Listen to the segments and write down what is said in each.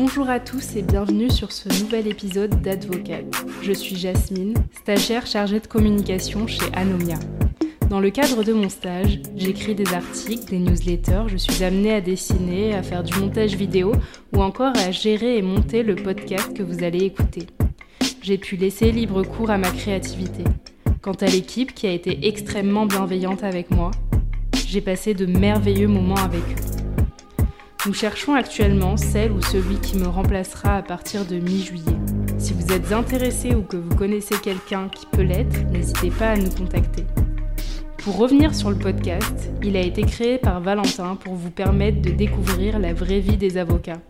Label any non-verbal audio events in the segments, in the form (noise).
Bonjour à tous et bienvenue sur ce nouvel épisode d'Advocate. Je suis Jasmine, stagiaire chargée de communication chez Anomia. Dans le cadre de mon stage, j'écris des articles, des newsletters, je suis amenée à dessiner, à faire du montage vidéo ou encore à gérer et monter le podcast que vous allez écouter. J'ai pu laisser libre cours à ma créativité. Quant à l'équipe qui a été extrêmement bienveillante avec moi, j'ai passé de merveilleux moments avec eux. Nous cherchons actuellement celle ou celui qui me remplacera à partir de mi-juillet. Si vous êtes intéressé ou que vous connaissez quelqu'un qui peut l'être, n'hésitez pas à nous contacter. Pour revenir sur le podcast, il a été créé par Valentin pour vous permettre de découvrir la vraie vie des avocats.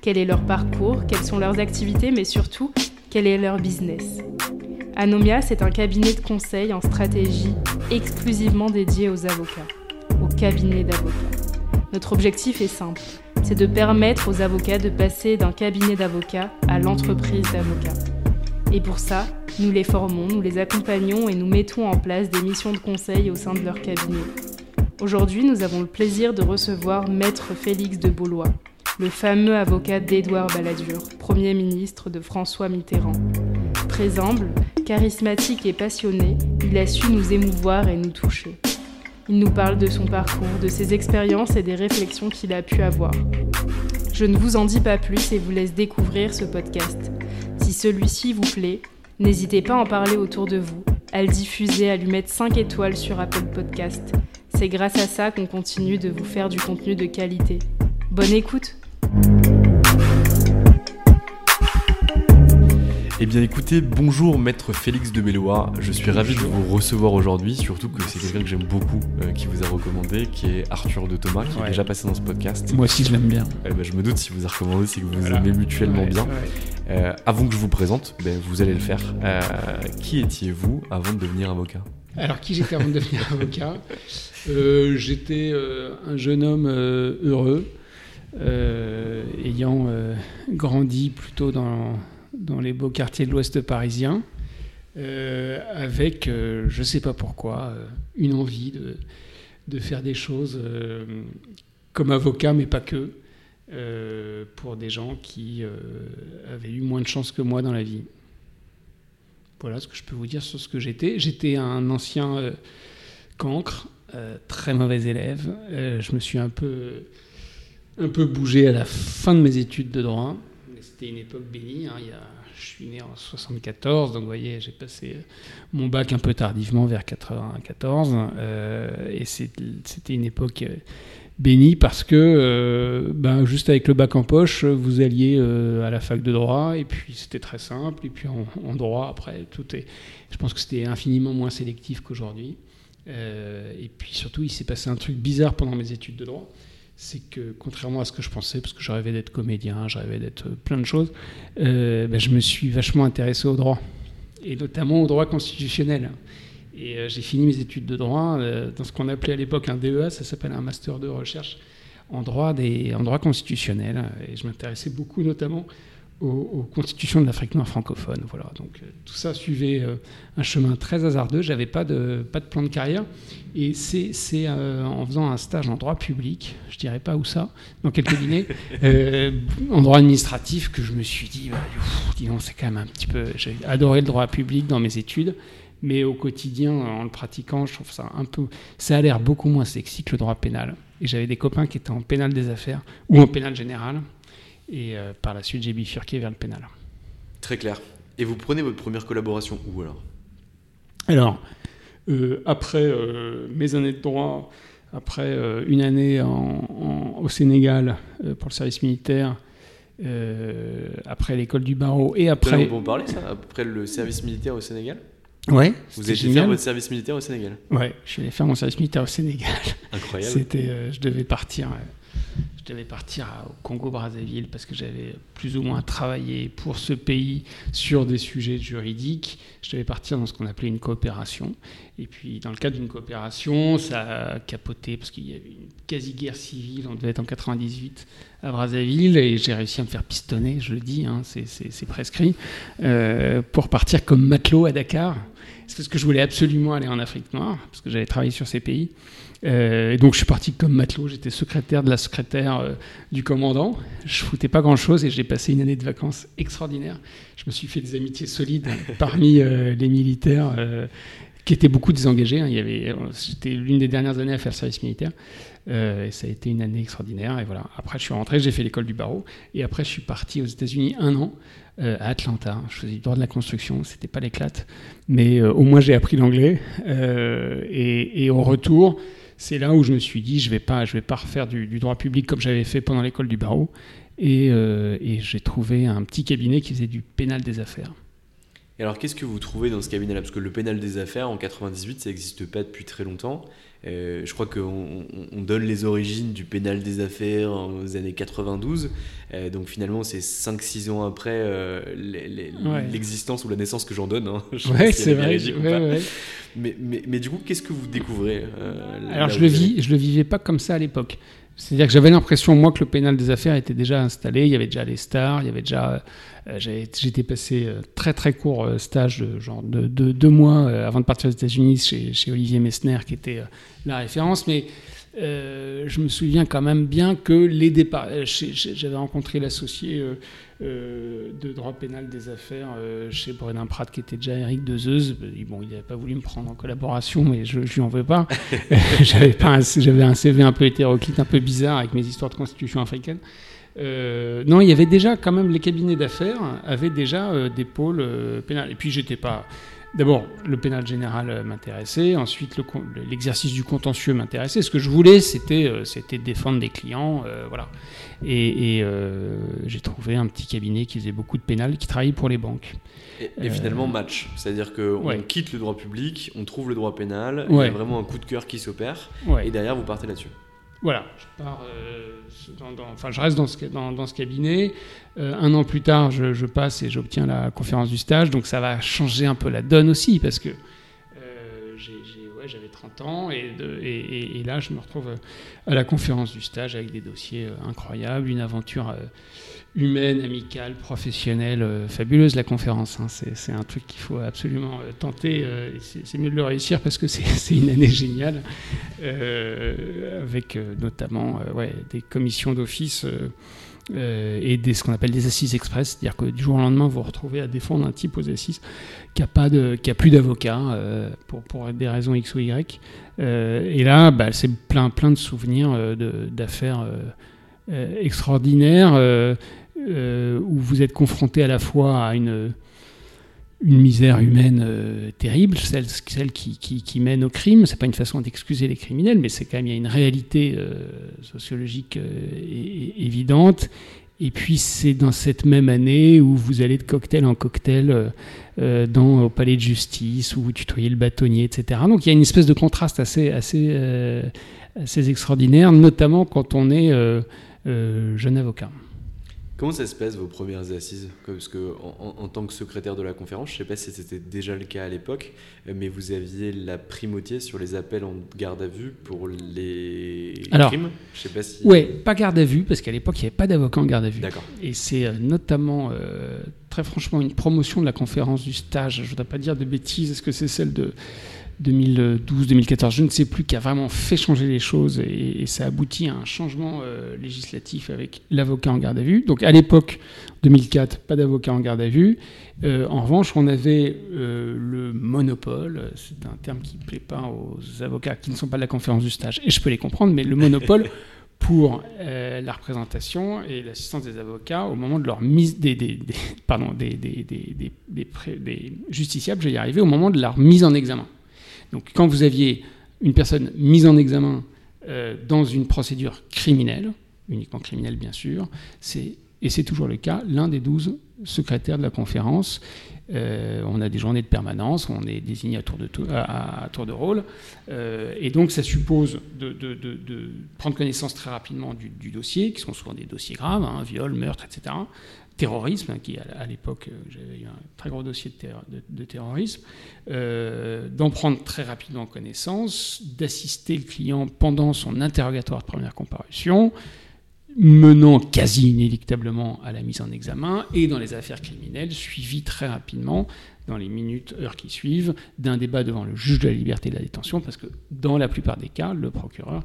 Quel est leur parcours, quelles sont leurs activités, mais surtout, quel est leur business? Anomia, c'est un cabinet de conseil en stratégie exclusivement dédié aux avocats, au cabinet d'avocats. Notre objectif est simple, c'est de permettre aux avocats de passer d'un cabinet d'avocats à l'entreprise d'avocats. Et pour ça, nous les formons, nous les accompagnons et nous mettons en place des missions de conseil au sein de leur cabinet. Aujourd'hui, nous avons le plaisir de recevoir Maître Félix de Beaulois, le fameux avocat d'Édouard Balladur, Premier ministre de François Mitterrand. Très humble, charismatique et passionné, il a su nous émouvoir et nous toucher. Il nous parle de son parcours, de ses expériences et des réflexions qu'il a pu avoir. Je ne vous en dis pas plus et vous laisse découvrir ce podcast. Si celui-ci vous plaît, n'hésitez pas à en parler autour de vous, à le diffuser, à lui mettre 5 étoiles sur Apple Podcast. C'est grâce à ça qu'on continue de vous faire du contenu de qualité. Bonne écoute Eh bien écoutez, bonjour maître Félix de Bellois, je suis ravi de vous recevoir aujourd'hui, surtout que c'est quelqu'un que j'aime beaucoup, euh, qui vous a recommandé, qui est Arthur de Thomas, qui Ouais. est déjà passé dans ce podcast. Moi aussi, je l'aime bien. Eh ben, je me doute si vous a recommandé, c'est que vous Voilà. aimez mutuellement Ouais, bien. ouais. Euh, avant que je vous présente, ben, vous allez le faire. Euh, qui étiez-vous avant de devenir avocat? Alors, qui j'étais avant de devenir (laughs) avocat? Euh, J'étais euh, un jeune homme euh, heureux, ayant grandi plutôt dans, dans les beaux quartiers de l'Ouest parisien, euh, avec, euh, je ne sais pas pourquoi, euh, une envie de, de faire des choses comme avocat, mais pas que, pour des gens qui avaient eu moins de chance que moi dans la vie. Voilà ce que je peux vous dire sur ce que j'étais. J'étais un ancien cancre, très mauvais élève. Je me suis un peu, un peu bougé à la fin de mes études de droit. C'était une époque bénie. hein. Je suis né en 74, donc vous voyez, j'ai passé euh, mon bac un peu tardivement, vers 94. euh, et c'était une époque euh, béni parce que ben, juste avec le bac en poche, vous alliez à la fac de droit et puis c'était très simple. Et puis en, droit, après, tout est. Je pense que c'était infiniment moins sélectif qu'aujourd'hui. et puis surtout, il s'est passé un truc bizarre pendant mes études de droit c'est que contrairement à ce que je pensais, parce que je rêvais d'être comédien, je rêvais d'être plein de choses, euh, ben, je me suis vachement intéressé au droit, et notamment au droit constitutionnel. Et euh, j'ai fini mes études de droit euh, dans ce qu'on appelait à l'époque un DEA, ça s'appelle un master de recherche en droit, des, en droit constitutionnel, et je m'intéressais beaucoup notamment aux, constitutions de l'Afrique noire francophone. Voilà, donc euh, tout ça suivait euh, un chemin très hasardeux. J'avais pas de pas de plan de carrière, et c'est euh, en faisant un stage en droit public, je dirais pas où ça, dans quel cabinet, (laughs) en droit administratif, que je me suis dit, bah, disons, c'est quand même un petit peu. J'ai adoré le droit public dans mes études. Mais au quotidien, en le pratiquant, je trouve ça un peu. Ça a l'air beaucoup moins sexy que le droit pénal. Et j'avais des copains qui étaient en pénal des affaires ou en pénal général. Et euh, par la suite, j'ai bifurqué vers le pénal. Très clair. Et vous prenez votre première collaboration où alors? Alors, euh, après euh, mes années de droit, après une année au Sénégal pour le service militaire, après l'école du barreau et après. Vous parler ça? Après le service militaire au Sénégal? Ouais. Vous avez fait votre service militaire au Sénégal? Ouais, je suis allé faire mon service militaire au Sénégal. Incroyable. C'était, je devais partir devais partir au Congo-Brazzaville parce que j'avais plus ou moins travaillé pour ce pays sur des sujets juridiques. Je devais partir dans ce qu'on appelait une coopération. Et puis, dans le cadre d'une coopération, ça a capoté parce qu'il y avait une quasi-guerre civile, on devait être en 98 à Brazzaville, et j'ai réussi à me faire pistonner, je le dis, hein, c'est prescrit, euh, pour partir comme matelot à Dakar. Parce que je voulais absolument aller en Afrique noire, parce que j'avais travaillé sur ces pays. Euh, et donc je suis parti comme matelot, j'étais secrétaire de la secrétaire euh, du commandant. Je foutais pas grand-chose et j'ai passé une année de vacances extraordinaire. Je me suis fait des amitiés solides (laughs) parmi euh, les militaires qui étaient beaucoup désengagés. Hein. Il y avait, c'était l'une des dernières années à faire service militaire. et ça a été une année extraordinaire. Et voilà. Après, je suis rentré, j'ai fait l'école du barreau. Et après, je suis parti aux États-Unis un an à Atlanta. Je faisais du droit de la construction. C'était pas l'éclate, mais au moins j'ai appris l'anglais. Et, et, au retour, c'est là où je me suis dit, je vais pas, je vais pas refaire du, droit public comme j'avais fait pendant l'école du barreau. Euh, et, j'ai trouvé un petit cabinet qui faisait du pénal des affaires. Et alors, qu'est-ce que vous trouvez dans ce cabinet-là? Parce que le pénal des affaires, en 98, ça n'existe pas depuis très longtemps. Euh, je crois qu'on on donne les origines du pénal des affaires aux années 92. Euh, donc finalement, c'est 5-6 ans après euh, l'existence ou la naissance que j'en donne. Hein. Ouais, c'est vrai. Mais, mais, mais, du coup, qu'est-ce que vous découvrez Alors je le, vis, je le vivais pas comme ça à l'époque. C'est-à-dire que j'avais l'impression, moi, que le pénal des affaires était déjà installé. Il y avait déjà les stars, il y avait déjà. Euh, j'étais passé euh, très très court euh, stage de genre de, deux mois avant de partir aux États-Unis chez, chez, Olivier Messner, qui était la référence. Mais je me souviens quand même bien que les départs. J'avais rencontré l'associé euh, de droit pénal des affaires euh, chez Bredin Pratt, qui était déjà Eric Dezeuse. Bon, il n'avait pas voulu me prendre en collaboration, mais je ne lui en veux pas. (laughs) (laughs) J'avais un, un CV un peu hétéroclite, un peu bizarre avec mes histoires de constitution africaine. Euh, non, il y avait déjà quand même les cabinets d'affaires avaient déjà des pôles pénals. Et puis j'étais pas. D'abord, le pénal général m'intéressait. Ensuite, l'exercice du contentieux m'intéressait. Ce que je voulais, c'était c'était défendre des clients, voilà. Et, euh, j'ai trouvé un petit cabinet qui faisait beaucoup de pénal, qui travaillait pour les banques. Et, finalement, euh, match. C'est-à-dire qu'on quitte le droit public, on trouve le droit pénal, il y a vraiment un coup de cœur qui s'opère, et derrière, vous partez là-dessus. Voilà, je, pars, euh, dans, enfin, je reste dans ce, cabinet. un an plus tard, je, passe et j'obtiens la conférence du stage. Donc ça va changer un peu la donne aussi, parce que j'avais 30 ans et, là je me retrouve euh, à la conférence du stage avec des dossiers euh, incroyables, une aventure euh, humaine, amicale, professionnelle, fabuleuse la conférence. Hein. C'est un truc qu'il faut absolument tenter. c'est mieux de le réussir parce que c'est (laughs) une année géniale avec notamment des commissions d'office. Euh, et ce qu'on appelle des assises express, c'est-à-dire que du jour au lendemain, vous vous retrouvez à défendre un type aux assises qui a, pas de, qui a plus d'avocat euh, pour, des raisons X ou Y. Euh, et là, bah, c'est plein, plein de souvenirs d'affaires extraordinaires où vous êtes confronté à la fois à une une misère humaine euh, terrible, celle, celle qui, qui, mène au crime. C'est pas une façon d'excuser les criminels, mais c'est quand même il y a une réalité euh, sociologique évidente. Et puis c'est dans cette même année où vous allez de cocktail en cocktail dans, au palais de justice, où vous tutoyez le bâtonnier, etc. Donc il y a une espèce de contraste assez, assez, assez extraordinaire, notamment quand on est jeune avocat. Comment ça se passe vos premières assises Parce que en, tant que secrétaire de la conférence, je ne sais pas si c'était déjà le cas à l'époque, mais vous aviez la primauté sur les appels en garde à vue pour les crimes. Je sais pas si. Ouais, pas garde à vue parce qu'à l'époque il n'y avait pas d'avocat en garde à vue. D'accord. Et c'est euh, notamment euh, très franchement une promotion de la conférence du stage. Je ne voudrais pas dire de bêtises. Est-ce que c'est celle de 2012-2014, je ne sais plus, qui a vraiment fait changer les choses et, ça aboutit à un changement euh, législatif avec l'avocat en garde à vue. Donc à l'époque, 2004, pas d'avocat en garde à vue. Euh, en revanche, on avait euh, le monopole, c'est un terme qui ne plaît pas aux avocats qui ne sont pas de la conférence du stage, et je peux les comprendre, mais le monopole (laughs) pour la représentation et l'assistance des avocats au moment de leur mise des, pardon, des justiciables, je vais y arriver, au moment de leur mise en examen. Donc quand vous aviez une personne mise en examen euh, dans une procédure criminelle, uniquement criminelle bien sûr, et c'est toujours le cas, l'un des douze secrétaires de la conférence. Euh, on a des journées de permanence, on est désigné à tour de, à, tour de rôle, euh, et donc ça suppose de, prendre connaissance très rapidement du, dossier, qui sont souvent des dossiers graves, hein, viol, meurtre, etc., terrorisme, qui à, l'époque, euh, j'avais eu un très gros dossier de, terrorisme, euh, d'en prendre très rapidement connaissance, d'assister le client pendant son interrogatoire de première comparution, menant quasi inéluctablement à la mise en examen, et dans les affaires criminelles, suivi très rapidement, dans les minutes, heures qui suivent, d'un débat devant le juge de la liberté et de la détention, parce que dans la plupart des cas, le procureur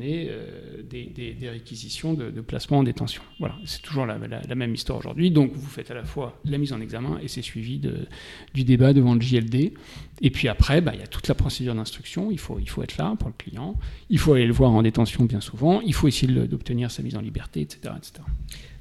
euh, des, réquisitions de, placement en détention. Voilà, c'est toujours la, même histoire aujourd'hui. Donc vous faites à la fois la mise en examen et c'est suivi du débat devant le JLD. Et puis après, bah, il y a toute la procédure d'instruction. Il faut, il faut être là pour le client. Il faut aller le voir en détention bien souvent. Il faut essayer d'obtenir sa mise en liberté, etc., etc.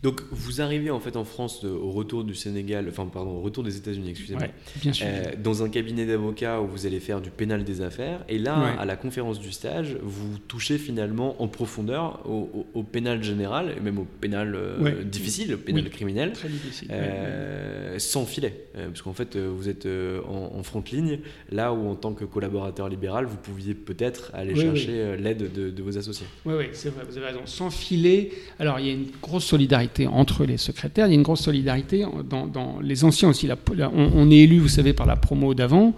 Donc vous arrivez en fait en France au retour du Sénégal, enfin pardon, au retour des États-Unis, excusez-moi, bien sûr. Euh, dans un cabinet d'avocats où vous allez faire du pénal des affaires, et là à la conférence du stage, vous touchez finalement en profondeur au, pénal général, et même au pénal euh, difficile, au pénal criminel, Très difficile. Euh, sans filet, parce qu'en fait vous êtes en, en, front ligne, là où en tant que collaborateur libéral, vous pouviez peut-être aller chercher l'aide de, de, vos associés. Oui, oui, c'est vrai, vous avez raison. Sans filet, alors il y a une grosse solidarité entre les secrétaires. Il y a une grosse solidarité dans, les anciens aussi. on, est élu, vous savez, par la promo d'avant.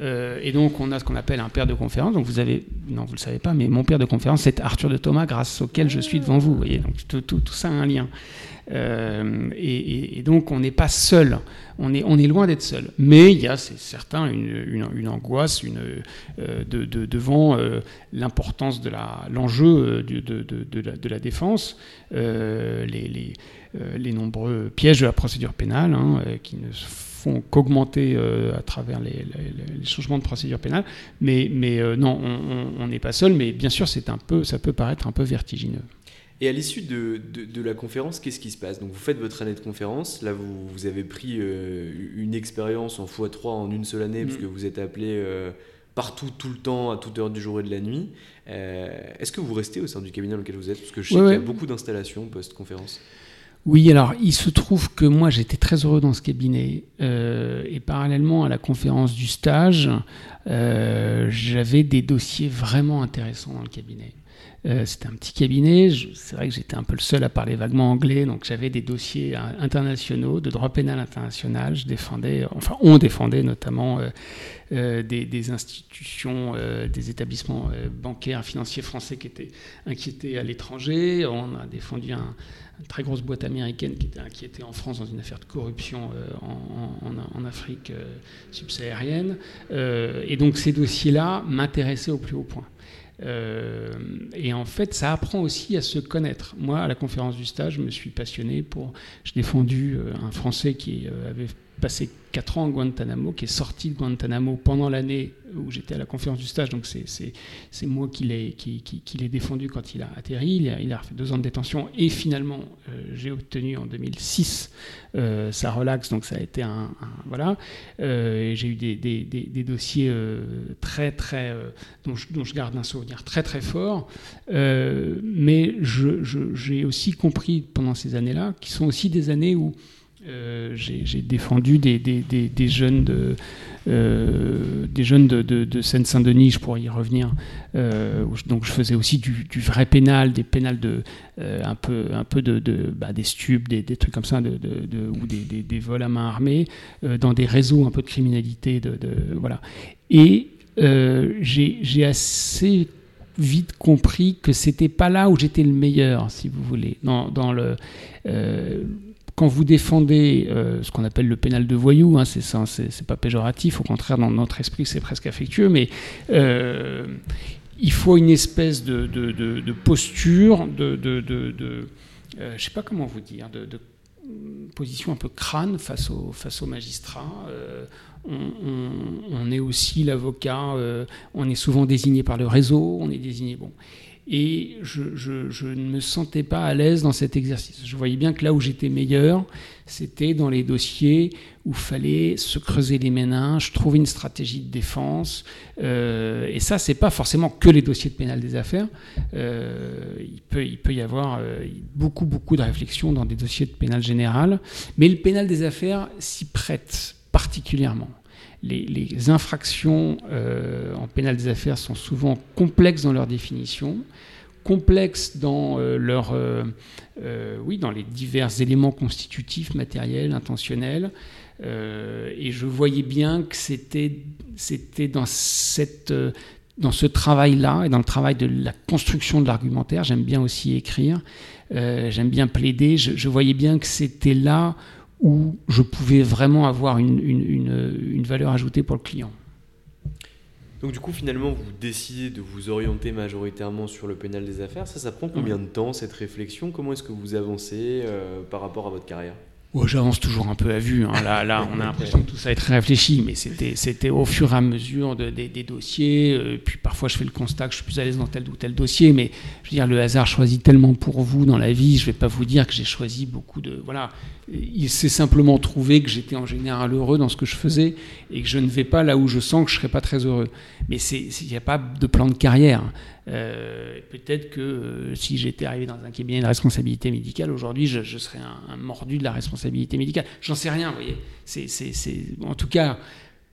Euh, et donc, on a ce qu'on appelle un père de conférence. Donc, vous avez, non, vous le savez pas, mais mon père de conférence, c'est Arthur de Thomas, grâce auquel je suis devant vous. Vous voyez, tout, ça a un lien. Euh, et, donc, on n'est pas seul. On est, on est loin d'être seul. Mais il y a, c'est certain, une, angoisse une, euh, de, devant l'importance de l'enjeu de, de, la, défense, les, les, nombreux pièges de la procédure pénale hein, qui ne font qu'augmenter euh, à travers les, changements de procédure pénale. Mais, mais euh, non, on n'est pas seul, mais bien sûr, c'est un peu, ça peut paraître un peu vertigineux. Et à l'issue de, de, la conférence, qu'est-ce qui se passe? Donc vous faites votre année de conférence, là vous, vous avez pris euh, une expérience en x3 en une seule année, puisque mm. vous êtes appelé partout, tout le temps, à toute heure du jour et de la nuit. Est-ce que vous restez au sein du cabinet dans lequel vous êtes? Parce que je sais qu'il y a beaucoup d'installations post-conférence. Oui, alors il se trouve que moi j'étais très heureux dans ce cabinet. Euh, et parallèlement à la conférence du stage, euh, j'avais des dossiers vraiment intéressants dans le cabinet. Euh, c'était un petit cabinet, c'est vrai que j'étais un peu le seul à parler vaguement anglais, donc j'avais des dossiers internationaux, de droit pénal international, je défendais, enfin on défendait notamment des, des, institutions, des établissements bancaires, financiers français qui étaient inquiétés à l'étranger, on a défendu un très grosse boîte américaine qui était en France dans une affaire de corruption euh, en, Afrique euh, subsaharienne. Euh, et donc ces dossiers-là m'intéressaient au plus haut point. et en fait, ça apprend aussi à se connaître. Moi, à la conférence du stage, je me suis passionné pour. J'ai défendu un Français qui avait passé 4 ans à Guantanamo, qui est sorti de Guantanamo pendant l'année où j'étais à la conférence du stage. Donc c'est moi qui l'ai qui, qui, défendu quand il a atterri. Il a, il a fait deux ans de détention et finalement euh, j'ai obtenu en 2006 euh, sa relax. Donc ça a été un, voilà. Euh, j'ai eu des, des, des, dossiers très très dont je, dont, je, garde un souvenir très très fort. mais j'ai je, aussi compris pendant ces années-là, qui sont aussi des années où euh, j'ai défendu des, jeunes de, euh, des jeunes de, de, Seine-Saint-Denis, je pourrais y revenir. Euh, donc je faisais aussi du, vrai pénal, des pénals de un peu un peu de, bah, des stupes, des, trucs comme ça, ou des, vols à main armée dans des réseaux un peu de criminalité, voilà. Et j'ai assez vite compris que c'était pas là où j'étais le meilleur, si vous voulez, dans le quand vous défendez euh, ce qu'on appelle le pénal de voyou, hein, c'est pas péjoratif, au contraire, dans notre esprit, c'est presque affectueux, mais euh, il faut une espèce de, posture, de, euh, je ne sais pas comment vous dire, de, position un peu crâne face au, face magistrat. on, est aussi l'avocat, on est souvent désigné par le réseau, on est désigné. Et je, ne me sentais pas à l'aise dans cet exercice. Je voyais bien que là où j'étais meilleur, c'était dans les dossiers où fallait se creuser les méninges, trouver une stratégie de défense. Euh, et ça, c'est pas forcément que les dossiers de pénal des affaires. Euh, il, peut, il peut y avoir euh, beaucoup, beaucoup de réflexions dans des dossiers de pénal général. Mais le pénal des affaires s'y prête particulièrement les, infractions euh, en pénal des affaires sont souvent complexes dans leur définition, complexes dans euh, leur, euh, oui, dans les divers éléments constitutifs, matériels, intentionnels. et je voyais bien que c'était, dans dans ce travail-là et dans le travail de la construction de l'argumentaire, j'aime bien aussi écrire, j'aime bien plaider, je, voyais bien que c'était là où je pouvais vraiment avoir une, une, une, valeur ajoutée pour le client. Donc du coup, finalement, vous décidez de vous orienter majoritairement sur le pénal des affaires. Ça, ça prend combien de temps, cette réflexion? Comment est-ce que vous avancez euh, par rapport à votre carrière? J'avance toujours un peu à vue. Hein. Là, là, on a l'impression que tout ça est très réfléchi, mais c'était, au fur et à mesure de, des, dossiers. Euh, puis parfois, je fais le constat que je suis plus à l'aise dans tel ou tel dossier, mais je veux dire, le hasard choisit tellement pour vous dans la vie. Je ne vais pas vous dire que j'ai choisi beaucoup de. Voilà, il s'est simplement trouvé que j'étais en général heureux dans ce que je faisais et que je ne vais pas là où je sens que je ne serais pas très heureux. Mais il n'y a pas de plan de carrière. Euh, peut-être que euh, si j'étais arrivé dans un cabinet de responsabilité médicale, aujourd'hui, je, serais un, mordu de la responsabilité médicale. J'en sais rien, vous voyez. En tout cas,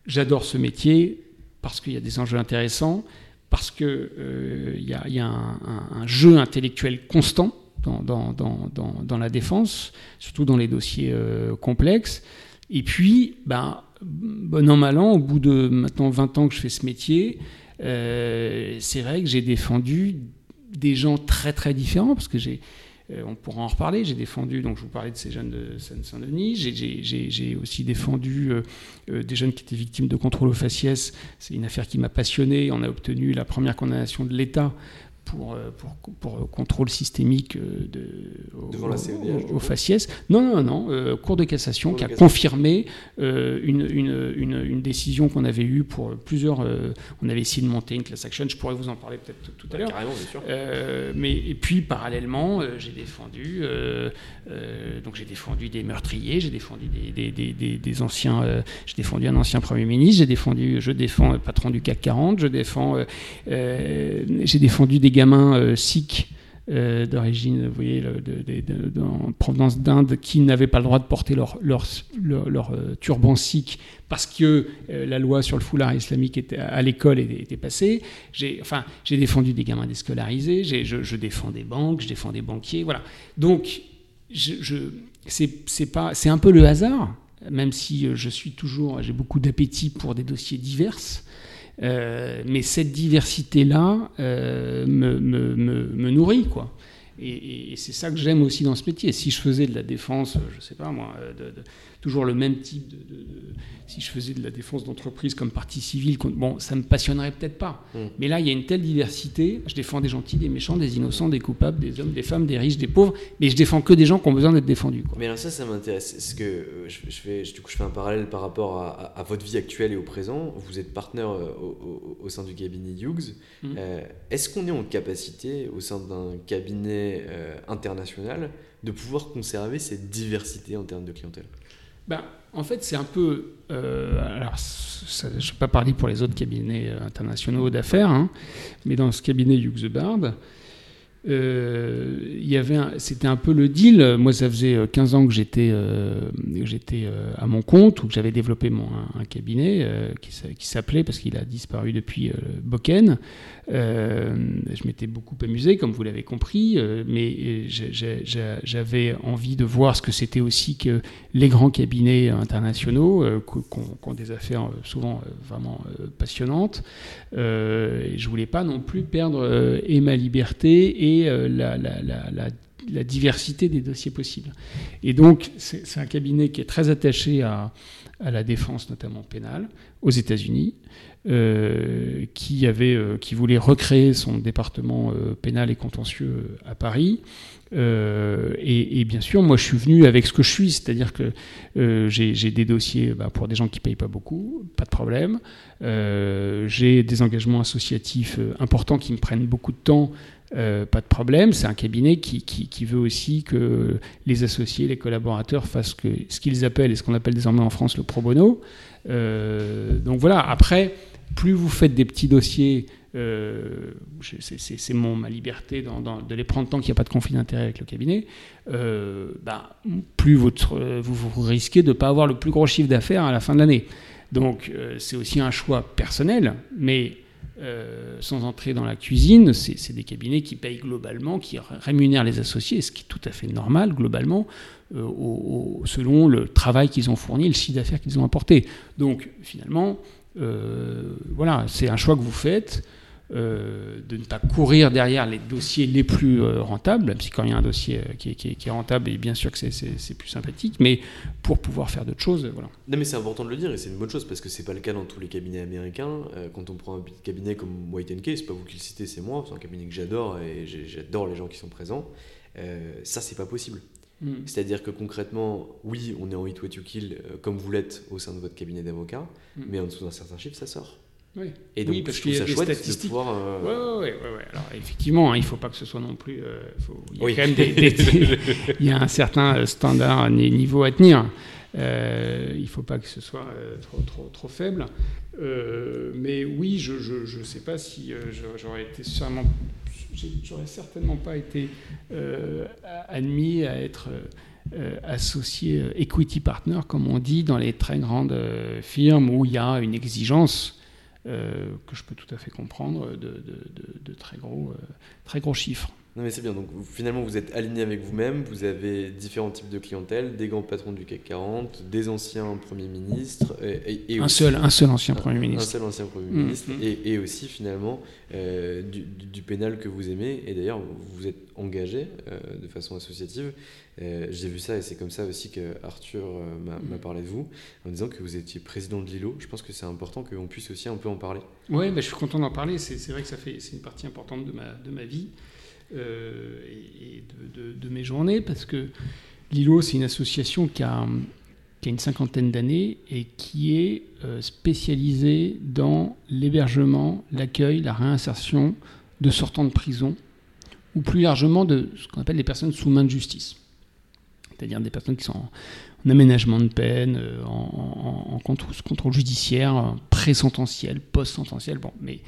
j'adore ce métier parce qu'il y a des enjeux intéressants, parce qu'il euh, y a, un, jeu intellectuel constant dans, la défense, surtout dans les dossiers complexes. Et puis, ben, bon an, mal an, au bout de maintenant 20 ans que je fais ce métier, c'est vrai que j'ai défendu des gens très très différents, parce que j'ai, euh, on pourra en reparler, j'ai défendu, donc je vous parlais de ces jeunes de Seine-Saint-Denis, j'ai aussi défendu euh, des jeunes qui étaient victimes de contrôle aux faciès, c'est une affaire qui m'a passionné, on a obtenu la première condamnation de l'État pour, euh, pour, pour, contrôle systémique euh, de, Devant la CEDH, au, faciès. Non, non, non, euh, Cour de cassation qui a confirmé une, une, une, une, décision qu'on avait eue pour plusieurs. on avait essayé de monter une class action, je pourrais vous en parler peut-être tout à l'heure. Carrément, bien sûr. mais, et puis, parallèlement, j'ai défendu, donc j'ai défendu des meurtriers, j'ai défendu des, des, des, des anciens. j'ai défendu un ancien Premier ministre, j'ai défendu, je défends le patron du CAC 40, je défends. j'ai défendu des gamins euh, sikhs euh, d'origine, vous voyez, en provenance d'Inde, qui n'avaient pas le droit de porter leur, euh, turban sikh parce que la loi sur le foulard islamique à l'école était, passée. J'ai enfin, défendu des gamins déscolarisés, je, je, défends des banques, je défends des banquiers, voilà. Donc, je, je c'est un peu le hasard, même si je suis toujours, j'ai beaucoup d'appétit pour des dossiers divers. Euh, mais cette diversité-là euh, me, me, me, nourrit, quoi. Et, c'est ça que j'aime aussi dans ce métier. Si je faisais de la défense, je sais pas moi, de, toujours le même type de, si je faisais de la défense d'entreprise comme partie civile, bon, ça me passionnerait peut-être pas. Mm. Mais là, il y a une telle diversité. Je défends des gentils, des méchants, des innocents, des coupables, des hommes, des femmes, des riches, des pauvres. Mais je défends que des gens qui ont besoin d'être défendus. Mais alors ça, ça m'intéresse. Est-ce que euh, je, fais, du coup, je fais un parallèle par rapport à, votre vie actuelle et au présent. Vous êtes partenaire euh, au, sein du cabinet Hughes. Mm. Euh, est-ce qu'on est en capacité, au sein d'un cabinet international, de pouvoir conserver cette diversité en termes de clientèle? Ben, en fait, c'est un peu. Euh, alors, je ne vais pas parler pour les autres cabinets euh, internationaux d'affaires, hein, mais dans ce cabinet Hughes Bard, il y avait c'était un peu le deal. Moi, ça faisait 15 ans que j'étais j'étais à mon compte ou que j'avais développé mon, un, cabinet qui, s'appelait, parce qu'il a disparu depuis Boken, euh, je m'étais beaucoup amusé, comme vous l'avez compris, euh, mais j'avais envie de voir ce que c'était aussi que les grands cabinets internationaux, euh, qui ont, des affaires souvent vraiment passionnantes. et je voulais pas non plus perdre et ma liberté et la, la, diversité des dossiers possibles. Et donc, c'est un cabinet qui est très attaché à, la défense, notamment pénale, aux États-Unis, euh, qui, euh, qui voulait recréer son département euh, pénal et contentieux à Paris. Et, bien sûr, moi, je suis venu avec ce que je suis, c'est-à-dire que j'ai des dossiers bah, pour des gens qui ne payent pas beaucoup, pas de problème. j'ai des engagements associatifs importants qui me prennent beaucoup de temps. Pas de problème, c'est un cabinet qui, qui, veut aussi que les associés, les collaborateurs fassent ce qu'ils appellent et ce qu'on appelle désormais en France le pro bono. donc voilà, après, plus vous faites des petits dossiers, euh, c'est ma liberté de les prendre tant qu'il n'y a pas de conflit d'intérêt avec le cabinet, euh, bah, plus vous, vous, risquez de ne pas avoir le plus gros chiffre d'affaires à la fin de l'année. Donc euh, c'est aussi un choix personnel, mais sans entrer dans la cuisine, c'est des cabinets qui payent globalement, qui rémunèrent les associés, ce qui est tout à fait normal globalement, selon le travail qu'ils ont fourni, le chiffre d'affaires qu'ils ont apporté. Donc finalement, euh, voilà, c'est un choix que vous faites. Euh, de ne pas courir derrière les dossiers les plus euh, rentables, même si quand il y a un dossier qui est, rentable, et bien sûr que c'est plus sympathique, mais pour pouvoir faire d'autres choses, voilà. Non mais c'est important de le dire et c'est une bonne chose parce que c'est pas le cas dans tous les cabinets américains. quand on prend un cabinet comme White Case, c'est pas vous qui le citez, c'est moi, c'est un cabinet que j'adore et j'adore les gens qui sont présents. ça c'est pas possible. Mm. C'est-à-dire que concrètement, oui, on est en hit what you kill, euh, comme vous l'êtes au sein de votre cabinet d'avocat, mm. mais en dessous d'un certain chiffre, ça sort. Oui. Et donc, parce qu'il y a des statistiques. De pouvoir, euh, ouais, ouais, ouais, Alors, effectivement, hein, il ne faut pas que ce soit non plus. Euh, il y a quand même des, (laughs) (laughs) il y a un certain standard, un niveau à tenir. il ne faut pas que ce soit trop, trop, trop faible. mais oui, je ne sais pas si j'aurais été sûrement j'aurais certainement pas été euh, admis à être euh, associé euh, equity partner, comme on dit, dans les très grandes firmes où il y a une exigence que je peux tout à fait comprendre de, très, gros, très gros chiffres. Non mais c'est bien, donc finalement vous êtes aligné avec vous-même, vous avez différents types de clientèle, des grands patrons du CAC 40, des anciens premiers ministres. Et, un, seul, un seul ancien Premier ministre. Un seul ancien Premier mmh, ministre, mmh. Et, aussi finalement euh, du, pénal que vous aimez, et d'ailleurs vous êtes engagé euh, de façon associative. Euh, j'ai vu ça et c'est comme ça aussi que Arthur m'a mmh. parlé de vous, en disant que vous étiez président de l'ILO. Je pense que c'est important qu'on puisse aussi un peu en parler. Oui, bah, je suis content d'en parler, c'est vrai que ça fait, c'est une partie importante de ma, de ma vie. Euh, et, de, mes journées, parce que Lilo, c'est une association qui a, une cinquantaine d'années et qui est euh, spécialisée dans l'hébergement, l'accueil, la réinsertion de sortants de prison, ou plus largement de ce qu'on appelle les personnes sous main de justice. C'est-à-dire des personnes qui sont en, aménagement de peine, euh, en, contrôle, contrôle, judiciaire, pré-sententiel, post-sententiel. Bon, mais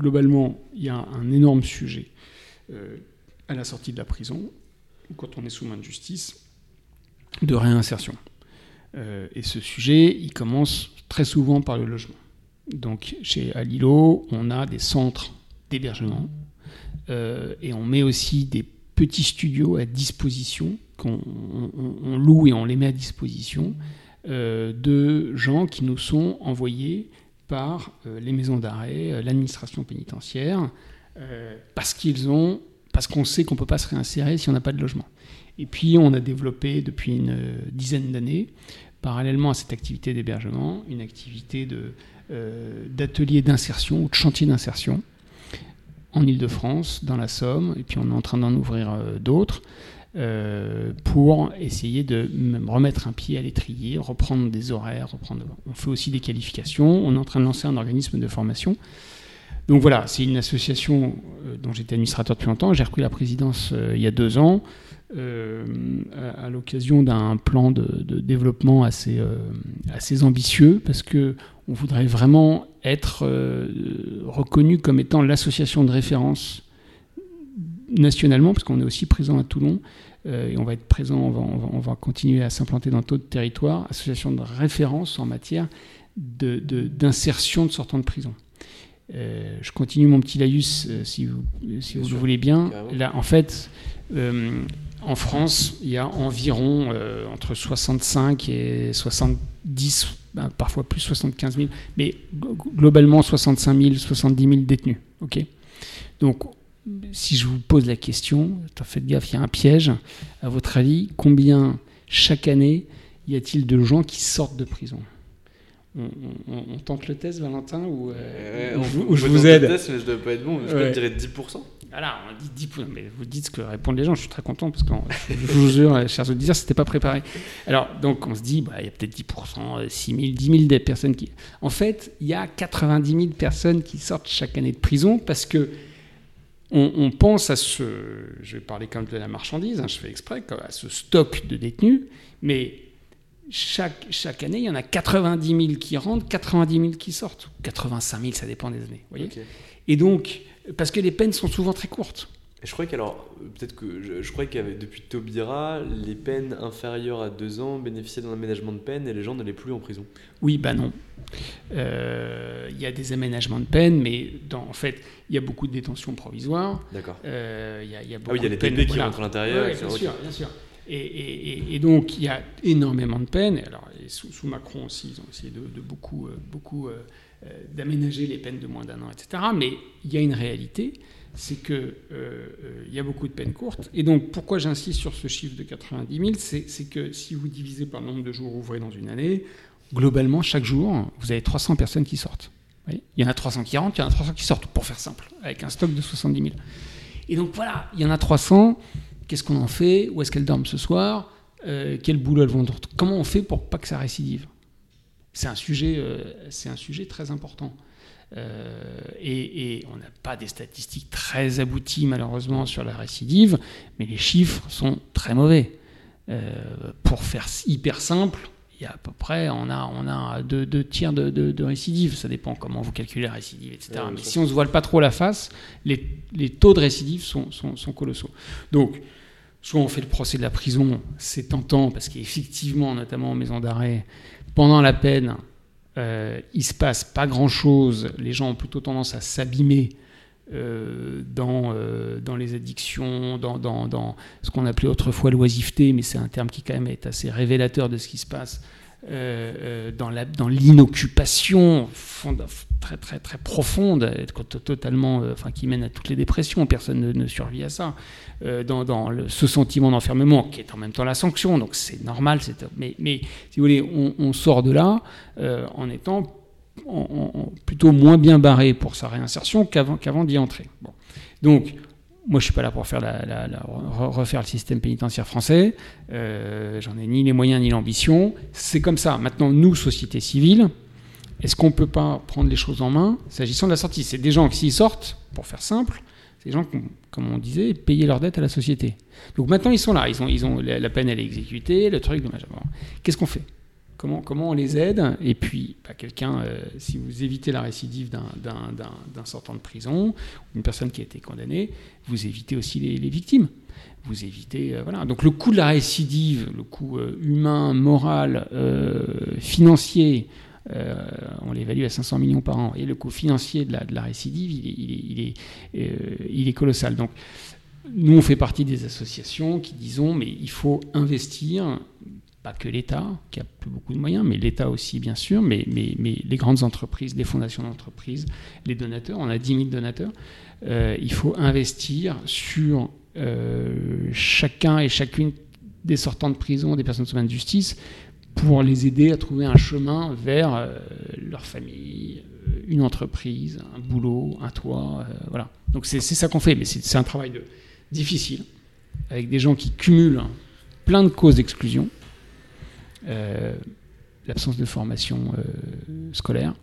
globalement, il y a un énorme sujet euh, à la sortie de la prison, ou quand on est sous main de justice, de réinsertion. Euh, et ce sujet, il commence très souvent par le logement. Donc chez Alilo, on a des centres d'hébergement euh, et on met aussi des petits studios à disposition qu'on loue et on les met à disposition de gens qui nous sont envoyés par les maisons d'arrêt, l'administration pénitentiaire, euh, parce qu'ils ont, parce qu'on sait qu'on ne peut pas se réinsérer si on n'a pas de logement. Et puis on a développé depuis une euh, dizaine d'années parallèlement à cette activité d'hébergement, une activité d'atelier d'insertion ou de chantier d'insertion en Ile-de-France, dans la Somme, et puis on est en train d'en ouvrir d'autres. Euh, pour essayer de remettre un pied à l'étrier, reprendre des horaires, reprendre. On fait aussi des qualifications. On est en train de lancer un organisme de formation. Donc voilà, c'est une association euh, dont j'étais administrateur depuis longtemps. J'ai repris la présidence euh, il y a deux ans à, l'occasion d'un plan de, développement assez, ambitieux parce que on voudrait vraiment être reconnu comme étant l'association de référence nationalement, parce qu'on est aussi présent à Toulon, euh, et on va être présent, on va, continuer à s'implanter dans d'autres territoires, association de référence en matière d'insertion de, sortants de prison. Euh, je continue mon petit laïus, euh, si vous, si vous le voulez bien. Là, en fait, en France, il y a environ entre 65 et 70, ben, parfois plus 75 000, mais globalement 65 000, 70 000 détenus. ok? Donc, si je vous pose la question, faites gaffe, il y a un piège. À votre avis, combien chaque année y a-t-il de gens qui sortent de prison? On, tente le test, Valentin, ou, euh, je vous aide le test, mais je ne dois pas être bon. Je ouais. dirais 10%. Voilà, on dit 10%. Mais vous dites ce que répondent les gens. Je suis très content parce que je vous jure, (laughs) chers auditeurs, c'était pas préparé. Alors, donc, on se dit, bah, il y a peut-être 10%, 6 000, 10 000 des personnes qui. En fait, il y a 90 000 personnes qui sortent chaque année de prison parce que on, pense à ce, je vais parler comme de la marchandise, hein, je fais exprès, à ce stock de détenus, mais chaque, chaque année, il y en a 90 000 qui rentrent, 90 000 qui sortent. 85 000, ça dépend des années. Voyez Et donc, parce que les peines sont souvent très courtes. Je crois qu'alors, peut-être que je, je crois qu'avec depuis Taubira, les peines inférieures à deux ans bénéficiaient d'un aménagement de peine et les gens n'allaient plus en prison. Oui, bah non. Euh, il y a des aménagements de peine, mais dans, en fait, il y a beaucoup de détentions provisoires. D'accord. Euh, il y, a, y a beaucoup ah oui, il y a les TP qui rentrent à l'intérieur. Oui, bien, sûr, bien sûr. Et, donc, il y a énormément de peines. Alors, sous, Macron aussi, ils ont essayé de, beaucoup, euh, beaucoup euh, euh, d'aménager les peines de moins d'un an, etc. Mais il y a une réalité c'est qu'il euh, y a beaucoup de peines courtes. Et donc, pourquoi j'insiste sur ce chiffre de 90 000 C'est que si vous divisez par le nombre de jours ouvrés dans une année, globalement, chaque jour, vous avez 300 personnes qui sortent. il y en a 300 qui rentrent, il y en a 300 qui sortent, pour faire simple, avec un stock de 70 000. Et donc voilà, il y en a 300. Qu'est-ce qu'on en fait Où est-ce qu'elles dorment ce soir euh, Quel boulot elles vont Comment on fait pour pas que ça récidive C'est un, sujet, c'est un sujet très important. Euh, et, on n'a pas des statistiques très abouties malheureusement sur la récidive, mais les chiffres sont très mauvais. Euh, pour faire hyper simple, il y a à peu près, on a, on a deux, tiers de, de, récidive. Ça dépend comment vous calculez la récidive, etc. mais si on ne se voile pas trop la face, les, les taux de récidive sont, sont, sont, colossaux. Donc, soit on fait le procès de la prison, c'est tentant, parce qu'effectivement, notamment en maison d'arrêt, pendant la peine, euh, il se passe pas grand-chose, les gens ont plutôt tendance à s'abîmer euh, dans, euh, dans les addictions, dans, dans, dans ce qu'on appelait autrefois l'oisiveté, mais c'est un terme qui quand même est assez révélateur de ce qui se passe euh, euh, dans l'inoccupation très très très profonde, totalement, enfin qui mène à toutes les dépressions. Personne ne, survit à ça. dans, dans ce sentiment d'enfermement qui est en même temps la sanction, donc c'est normal. Mais, mais si vous voulez, on, sort de là en étant plutôt moins bien barré pour sa réinsertion qu'avant d'y entrer. Donc moi, je suis pas là pour faire la, refaire le système pénitentiaire français. Euh, J'en ai ni les moyens ni l'ambition. C'est comme ça. Maintenant, nous, société civile, est-ce qu'on peut pas prendre les choses en main s'agissant de la sortie? C'est des gens qui, s'ils sortent, pour faire simple, c'est des gens qui, comme on disait, payaient leur dette à la société. Donc maintenant, ils sont là. Ils ont, ils ont la peine, elle est exécutée, le truc. Qu'est-ce qu'on fait? Comment, on les aide Et puis, bah, quelqu'un, euh, si vous évitez la récidive d'un sortant de prison, une personne qui a été condamnée, vous évitez aussi les, victimes. Vous évitez. Euh, voilà. Donc, le coût de la récidive, le coût euh, humain, moral, financier, on l'évalue à 500 millions par an. Et le coût financier de la, récidive, il est, il est colossal. Donc, nous, on fait partie des associations qui disons, mais il faut investir pas que l'État, qui a plus beaucoup de moyens, mais l'État aussi, bien sûr, mais, les grandes entreprises, les fondations d'entreprises, les donateurs, on a 10 000 donateurs, euh, il faut investir sur euh, chacun et chacune des sortants de prison, des personnes sous main de justice, pour les aider à trouver un chemin vers leur famille, une entreprise, un boulot, un toit. voilà. Donc c'est ça qu'on fait, mais c'est un travail difficile, avec des gens qui cumulent plein de causes d'exclusion. L'absence de formation scolaire,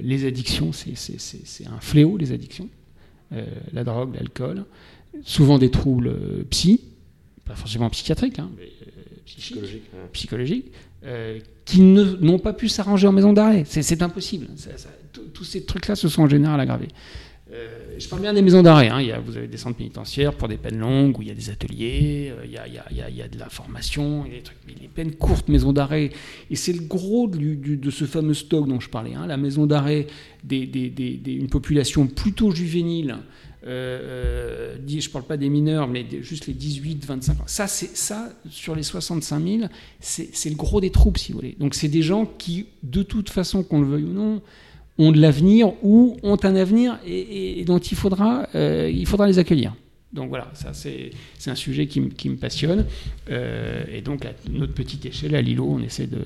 les addictions, c'est un fléau, les addictions. la drogue, l'alcool, souvent des troubles psy, pas forcément psychiatriques, hein, mais psychologiques, psychologiques qui n'ont pas pu s'arranger en maison d'arrêt. C'est impossible. tous ces trucs-là se sont en général aggravés. Euh, je parle bien des maisons d'arrêt. Hein. vous avez des centres pénitentiaires pour des peines longues où il y a des ateliers, il, y a, de la formation, des trucs. Mais les peines courtes, maisons d'arrêt, et c'est le gros de ce fameux stock dont je parlais. Hein. la maison d'arrêt d'une population plutôt juvénile. Euh, je ne parle pas des mineurs, mais juste les 18-25 ans. Ça, ça, sur les 65 000, c'est le gros des troupes, si vous voulez. Donc, c'est des gens qui, de toute façon, qu'on le veuille ou non, ont de l'avenir ou ont un avenir et, dont il faudra, euh, il faudra les accueillir. Donc voilà, ça c'est un sujet qui, me passionne. Euh, et donc à notre petite échelle, à Lilo, on essaie de,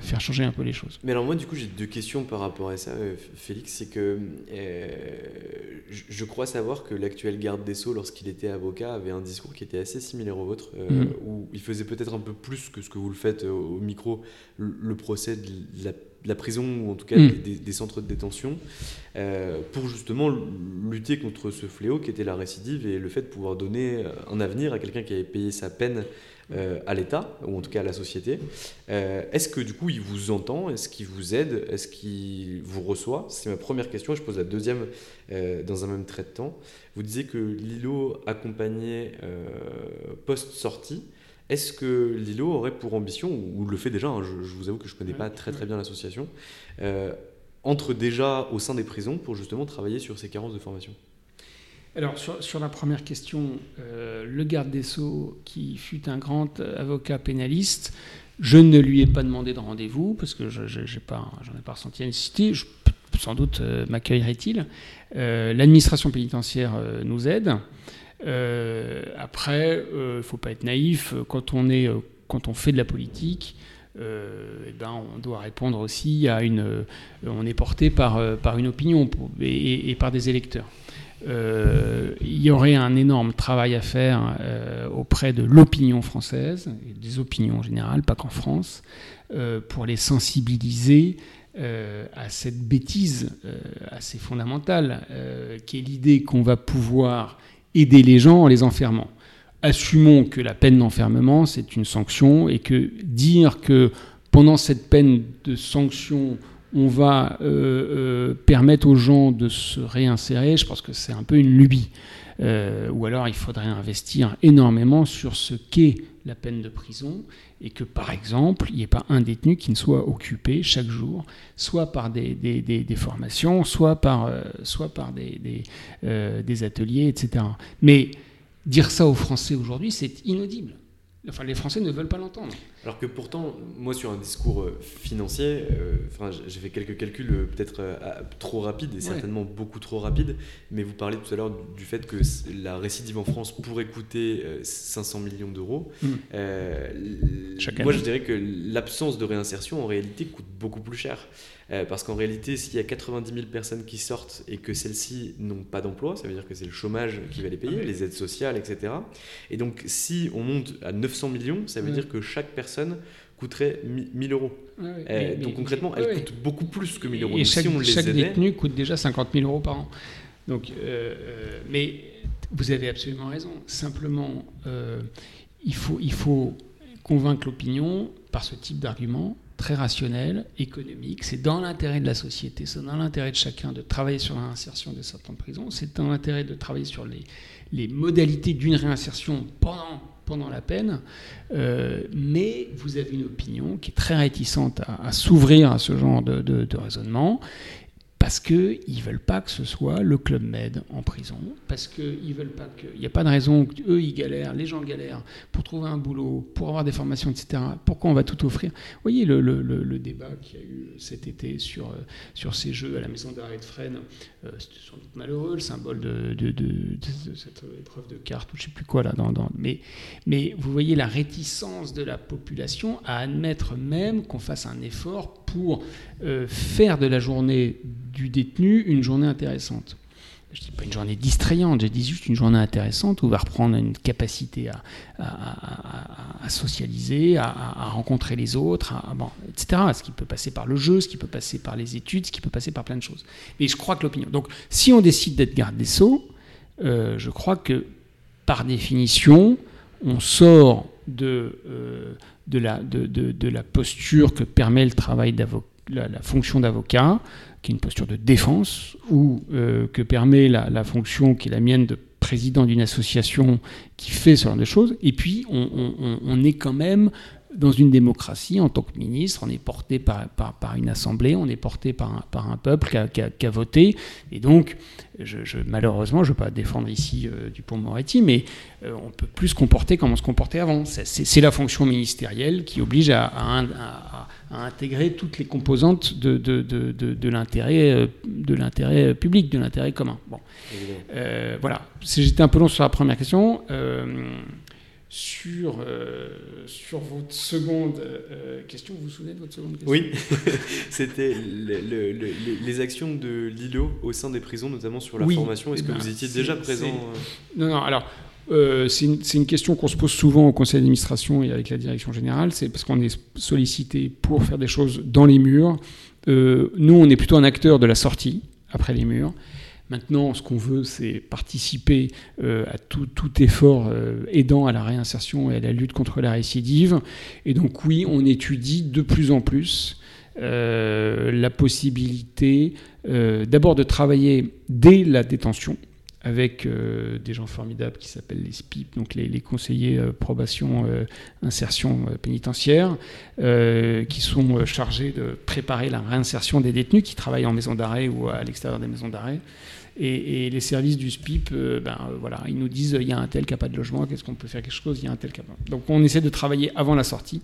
faire changer un peu les choses. Mais alors moi du coup j'ai deux questions par rapport à ça, euh, Félix. C'est que je crois savoir que l'actuel garde des Sceaux, lorsqu'il était avocat, avait un discours qui était assez similaire au vôtre, mm. où il faisait peut-être un peu plus que ce que vous le faites au micro, le procès de la la prison ou en tout cas mm. des, centres de détention euh, pour justement lutter contre ce fléau qui était la récidive et le fait de pouvoir donner euh, un avenir à quelqu'un qui avait payé sa peine euh, à l'État ou en tout cas à la société. Est-ce que du coup il vous entend? Est-ce qu'il vous aide? Est-ce qu'il vous reçoit? C'est ma première question et je pose la deuxième dans un même trait de temps. Vous disiez que Lilo accompagnait post-sortie. Est-ce que Lilo aurait pour ambition, ou le fait déjà, hein, je, vous avoue que je ne connais pas très très bien l'association, euh, entre déjà au sein des prisons pour justement travailler sur ces carences de formation? Alors sur, la première question, euh, le garde des sceaux, qui fut un grand avocat pénaliste, je ne lui ai pas demandé de rendez-vous parce que je n'en ai, pas, ai pas ressenti la nécessité. sans doute euh, m'accueillerait-il. L'administration pénitentiaire nous aide. Euh, après, il euh, ne faut pas être naïf. Quand on, est, euh, quand on fait de la politique, eh ben, on doit répondre aussi à une. on est porté par, par une opinion et, par des électeurs. il y aurait un énorme travail à faire auprès de l'opinion française, des opinions en général, pas qu'en France, pour les sensibiliser à cette bêtise assez fondamentale, qui est l'idée qu'on va pouvoir aider les gens en les enfermant. Assumons que la peine d'enfermement, c'est une sanction et que dire que pendant cette peine de sanction, on va euh, euh, permettre aux gens de se réinsérer, je pense que c'est un peu une lubie. Euh, ou alors il faudrait investir énormément sur ce qu'est la peine de prison et que par exemple il n'y ait pas un détenu qui ne soit occupé chaque jour, soit par des, formations, soit par, euh, soit par des, euh, des ateliers, etc. Mais dire ça aux Français aujourd'hui, c'est inaudible. Enfin, les Français ne veulent pas l'entendre. Alors que pourtant, moi, sur un discours euh, financier, euh, enfin, j'ai fait quelques calculs euh, peut-être trop rapides et certainement beaucoup trop rapides, mais vous parlez tout à l'heure du, fait que la récidive en France pourrait coûter 500 millions d'euros. Mmh. moi, je dirais que l'absence de réinsertion, en réalité, coûte beaucoup plus cher. Euh, parce qu'en réalité, s'il y a 90 000 personnes qui sortent et que celles-ci n'ont pas d'emploi, ça veut dire que c'est le chômage qui va les payer, les aides sociales, etc. Et donc, si on monte à 900 millions, ça veut dire que chaque personne coûterait 1000 euros. Euh, donc concrètement, elle coûte beaucoup plus que 1000 euros. Et chaque, détenu coûte déjà 50 000 euros par an. Donc, euh, mais vous avez absolument raison. Simplement, il, faut, il faut convaincre l'opinion par ce type d'argument très rationnel, économique. C'est dans l'intérêt de la société, c'est dans l'intérêt de chacun de travailler sur des sortants de prison, c'est dans l'intérêt de travailler sur les, les modalités d'une réinsertion pendant, pendant la peine. Euh, mais vous avez une opinion qui est très réticente à, s'ouvrir à ce genre de, de, raisonnement. Parce qu'ils ne veulent pas que ce soit le Club Med en prison, parce qu'ils veulent pas que... Il n'y a pas de raison qu'eux, ils galèrent, les gens galèrent pour trouver un boulot, pour avoir des formations, etc. Pourquoi on va tout offrir? Vous voyez le, le, le, débat qu'il y a eu cet été sur, euh, sur ces jeux à la maison d'arrêt de Fresnes, euh, sans doute malheureux, le symbole de, de, cette épreuve de cartes, ou je ne sais plus quoi là. Dans, mais, mais vous voyez la réticence de la population à admettre même qu'on fasse un effort pour euh, faire de la journée du détenu une journée intéressante. Je ne dis pas une journée distrayante, je dis juste une journée intéressante où il va reprendre une capacité à, socialiser, à, rencontrer les autres, etc. Ce qui peut passer par le jeu, ce qui peut passer par les études, ce qui peut passer par plein de choses. Mais je crois que l'opinion. Donc, si on décide d'être garde des Sceaux, euh, je crois que par définition, on sort de, euh, de, la, de, de, la posture que permet le travail la, fonction d'avocat, qui est une posture de défense, ou euh, que permet la, fonction qui est la mienne de président d'une association qui fait ce genre de choses. Et puis, on, est quand même dans une démocratie, en tant que ministre, on est porté par, par, une assemblée, on est porté par un, par un peuple qui a, voté. Et donc, je, malheureusement, je ne veux pas défendre ici euh, Dupont-Moretti, mais euh, on peut plus se comporter comme on se comportait avant. C'est la fonction ministérielle qui oblige à, à, intégrer toutes les composantes de, de, de, de l'intérêt euh, public, de l'intérêt commun. Bon. voilà. J'étais un peu long sur la première question sur, euh, sur votre seconde euh, question. Vous vous souvenez de votre seconde question? Oui, (laughs) c'était les actions de Lilo au sein des prisons, notamment sur la formation. Est-ce que vous étiez déjà présent euh? Non, non, alors. c'est une, une, question qu'on se pose souvent au conseil d'administration et avec la direction générale, c'est parce qu'on est sollicité pour faire des choses dans les murs. nous, on est plutôt un acteur de la sortie, après les murs. Maintenant, ce qu'on veut, c'est participer euh, à tout, effort euh, aidant à la réinsertion et à la lutte contre la récidive. Et donc oui, on étudie de plus en plus euh, la possibilité d'abord de travailler dès la détention avec des gens formidables qui s'appellent les SPIP, donc les, conseillers probation insertion pénitentiaire, qui sont chargés de préparer la réinsertion des détenus qui travaillent en maison d'arrêt ou à l'extérieur des maisons d'arrêt. Et, les services du SPIP, euh, ben, euh, voilà, ils nous disent il y a un tel qui n'a pas de logement, qu'est-ce qu'on peut faire quelque chose, il y a un tel qui pas. Donc on essaie de travailler avant la sortie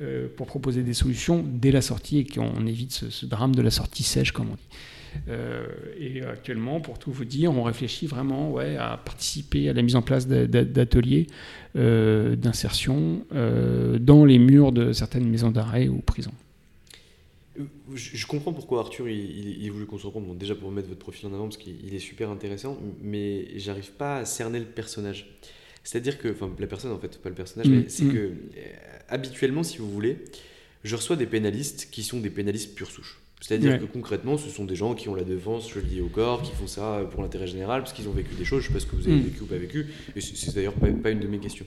euh, pour proposer des solutions dès la sortie et qu'on évite ce, drame de la sortie sèche, comme on dit. et actuellement, pour tout vous dire, on réfléchit vraiment ouais, à participer à la mise en place d'ateliers d'insertion dans les murs de certaines maisons d'arrêt ou prisons. Je comprends pourquoi Arthur il, il, voulu qu'on se rencontre. déjà pour mettre votre profil en avant parce qu'il est super intéressant, mais j'arrive pas à cerner le personnage. C'est-à-dire que, enfin la personne en fait, pas le personnage, mm, mais c'est mm. que euh, habituellement, si vous voulez, je reçois des pénalistes qui sont des pénalistes pure souche. C'est-à-dire que concrètement, ce sont des gens qui ont la défense chevillée au corps, qui font ça pour l'intérêt général, parce qu'ils ont vécu des choses, je ne sais pas ce que vous avez hmm. vécu ou pas vécu, et c'est d'ailleurs pas, pas, une de mes questions.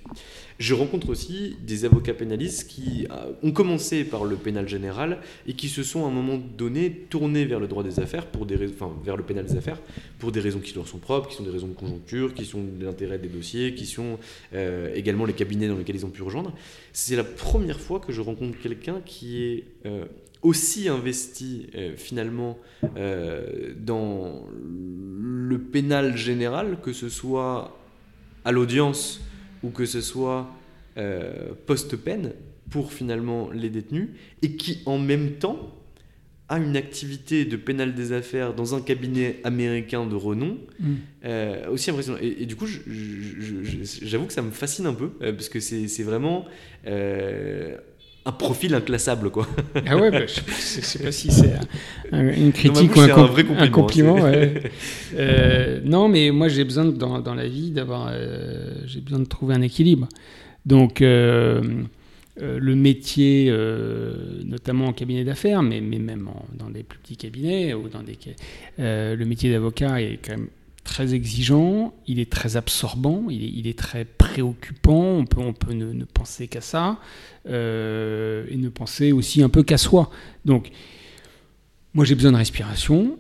Je rencontre aussi des avocats pénalistes qui euh, ont commencé par le pénal général et qui se sont à un moment donné tournés vers le droit des affaires, pour des enfin vers le pénal des affaires, pour des raisons qui leur sont propres, qui sont des raisons de conjoncture, qui sont de l'intérêt des dossiers, qui sont euh, également les cabinets dans lesquels ils ont pu rejoindre. C'est la première fois que je rencontre quelqu'un qui est... Euh, aussi investi euh, finalement euh, dans le pénal général, que ce soit à l'audience ou que ce soit euh, post-peine pour finalement les détenus, et qui en même temps a une activité de pénal des affaires dans un cabinet américain de renom mm. aussi impressionnant. Et, du coup, j'avoue que ça me fascine un peu, parce que c'est vraiment un profil inclassable quoi. Ah ouais, bah, je, sais pas si c'est une critique ou un, un, vrai compliment. Euh, non, mais moi j'ai besoin dans, dans, la vie d'avoir, euh, j'ai besoin de trouver un équilibre. Donc euh, le métier, notamment en cabinet d'affaires, mais, mais même dans des plus petits cabinets ou dans des, le métier d'avocat est quand même très exigeant, il est très absorbant, il est, il est très préoccupant, on peut, on peut ne, penser qu'à ça, euh, et ne penser aussi un peu qu'à soi. Donc, moi j'ai besoin de respiration,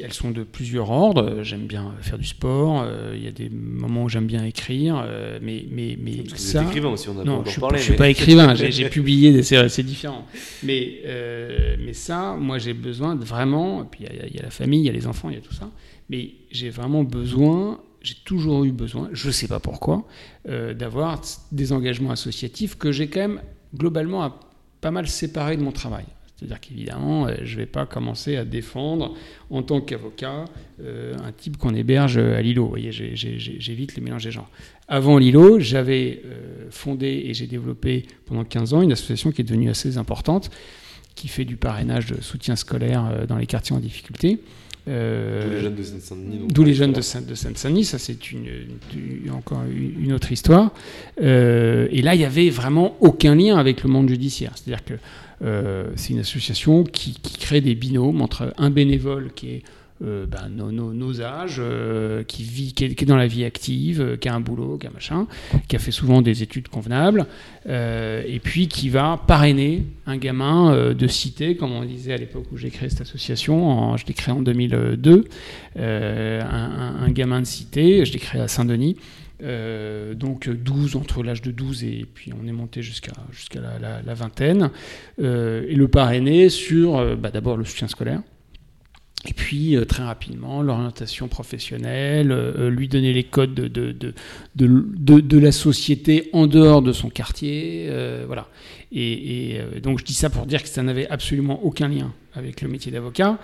elles sont de plusieurs ordres. J'aime bien faire du sport. euh, Il y a des moments où j'aime bien écrire, euh, mais mais mais Parce que ça. vous êtes écrivain aussi, on a Non, je suis, je suis mais- pas écrivain, (laughs) j'ai publié, des- c'est différent. Mais, euh, mais ça, moi j'ai besoin de vraiment, et puis il y a- il y, a la famille, il y a les enfants, il y a tout ça, mais j'ai vraiment besoin, j'ai toujours eu besoin, je sais pas pourquoi, euh, d'avoir des engagements associatifs que j'ai quand même globalement pas mal séparés de mon travail. C'est-à-dire qu'évidemment, euh, je ne vais pas commencer à défendre en tant qu'avocat euh, un type qu'on héberge à Lilo. Vous voyez, j'évite les mélanges des genres. Avant Lilo, j'avais fondé et j'ai développé pendant 15 ans une association qui est devenue assez importante, qui fait du parrainage de soutien scolaire dans les quartiers en difficulté. Euh, Tous les jeunes de Seine-Saint-Denis. D'où les euh, jeunes de, Seine-Saint-Denis, ça c'est une, une- encore une une autre histoire. Euh, et là, il n'y avait vraiment aucun lien avec le monde judiciaire. C'est-à-dire que euh, c'est une association qui, qui crée des binômes entre un bénévole qui est euh, ben, nos, âges, euh, qui, vit, qui est, dans la vie active, euh, qui a un boulot, qui a machin, qui a fait souvent des études convenables, et puis qui va parrainer un gamin de cité, comme on disait à l'époque où j'ai créé cette association, je l'ai créé en 2002, euh, un, gamin de cité, je l'ai créé à Saint-Denis, donc 12, entre l'âge de 12 et puis on est monté jusqu'à jusqu'à la, vingtaine, et le parrainer sur bah, d'abord le soutien scolaire, et puis euh, très rapidement l'orientation professionnelle, euh, lui donner les codes de, de, de, de, la société en dehors de son quartier, euh, voilà. Et, euh, donc je dis ça pour dire que ça n'avait absolument aucun lien avec le métier d'avocat.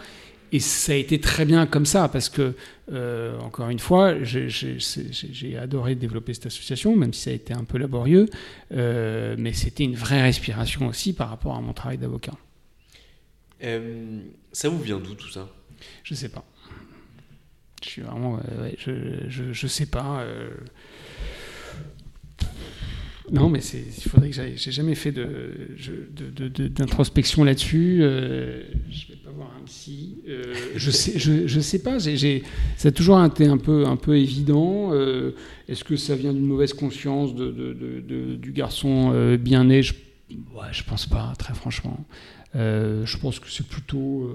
Et ça a été très bien comme ça, parce que, euh, encore une fois, j'ai- adoré développer cette association, même si ça a été un peu laborieux, euh, mais c'était une vraie respiration aussi par rapport à mon travail d'avocat. Euh, ça vous vient d'où tout ça? Je sais pas. Je suis vraiment. euh, je, je, je sais pas. euh. Non, mais il faudrait que j'aille. J'ai jamais fait de, d'introspection là-dessus. euh, je vais pas voir un psy. euh, je sais, je, je sais pas. J'ai, j'ai- ça a toujours été un peu, un peu évident. est-ce que ça vient d'une mauvaise conscience de, du garçon bien né je, ouais, je pense pas, très franchement. Je pense que c'est plutôt.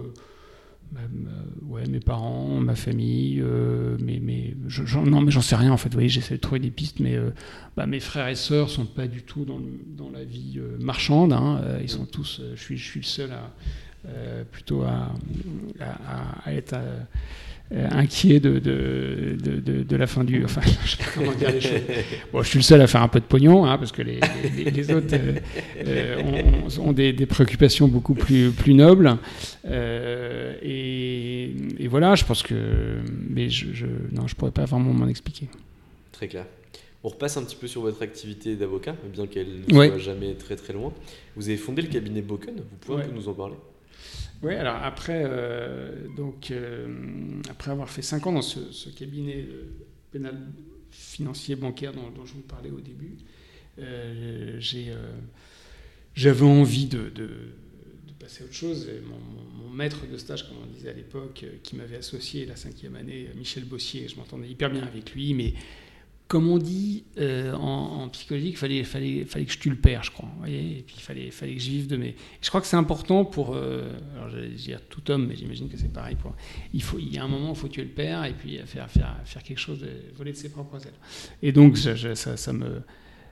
Euh, ouais, mes parents, ma famille, euh, mais, mais je- non, mais j'en sais rien en fait. Vous voyez, j'essaie de trouver des pistes, mais euh, bah, mes frères et sœurs sont pas du tout dans, le- dans la vie euh, marchande. hein. Euh, ils sont tous. je suis, je suis le seul à plutôt à, à- à être euh, inquiet de, de, de, de- la fin du. (laughs) Enfin, je sais pas comment dire les choses. (laughs) Bon, je suis le seul à faire un peu de pognon, hein, parce que les, les- les autres euh, euh, ont, ont des, des préoccupations beaucoup plus, plus nobles. Euh, et, et voilà, je pense que. Mais je, je, non, je pourrais pas vraiment m'en expliquer. Très clair. On repasse un petit peu sur votre activité d'avocat, bien qu'elle ne Ouais. soit jamais très très loin. Vous avez fondé le cabinet Boken, vous pouvez Ouais. un peu nous en parler? Oui, alors après, euh, donc, euh, après avoir fait 5 ans dans ce, cabinet pénal financier bancaire dont, je vous parlais au début, euh, euh, j'avais envie de, passer à autre chose. Mon, mon- maître de stage, comme on disait à l'époque, qui m'avait associé la cinquième année, Michel Bossier, je m'entendais hyper bien avec lui, mais comme on dit euh, en, en psychologie, il fallait, fallait, fallait que je tue le père, je crois. voyez et puis il fallait, fallait que je vive de mes. Je crois que c'est important pour. euh, alors j'allais dire tout homme, mais j'imagine que c'est pareil pour. Il, faut, il y a un moment où il faut tuer le père et puis faire, faire, faire quelque chose, voler de ses propres ailes. Et donc ça, me,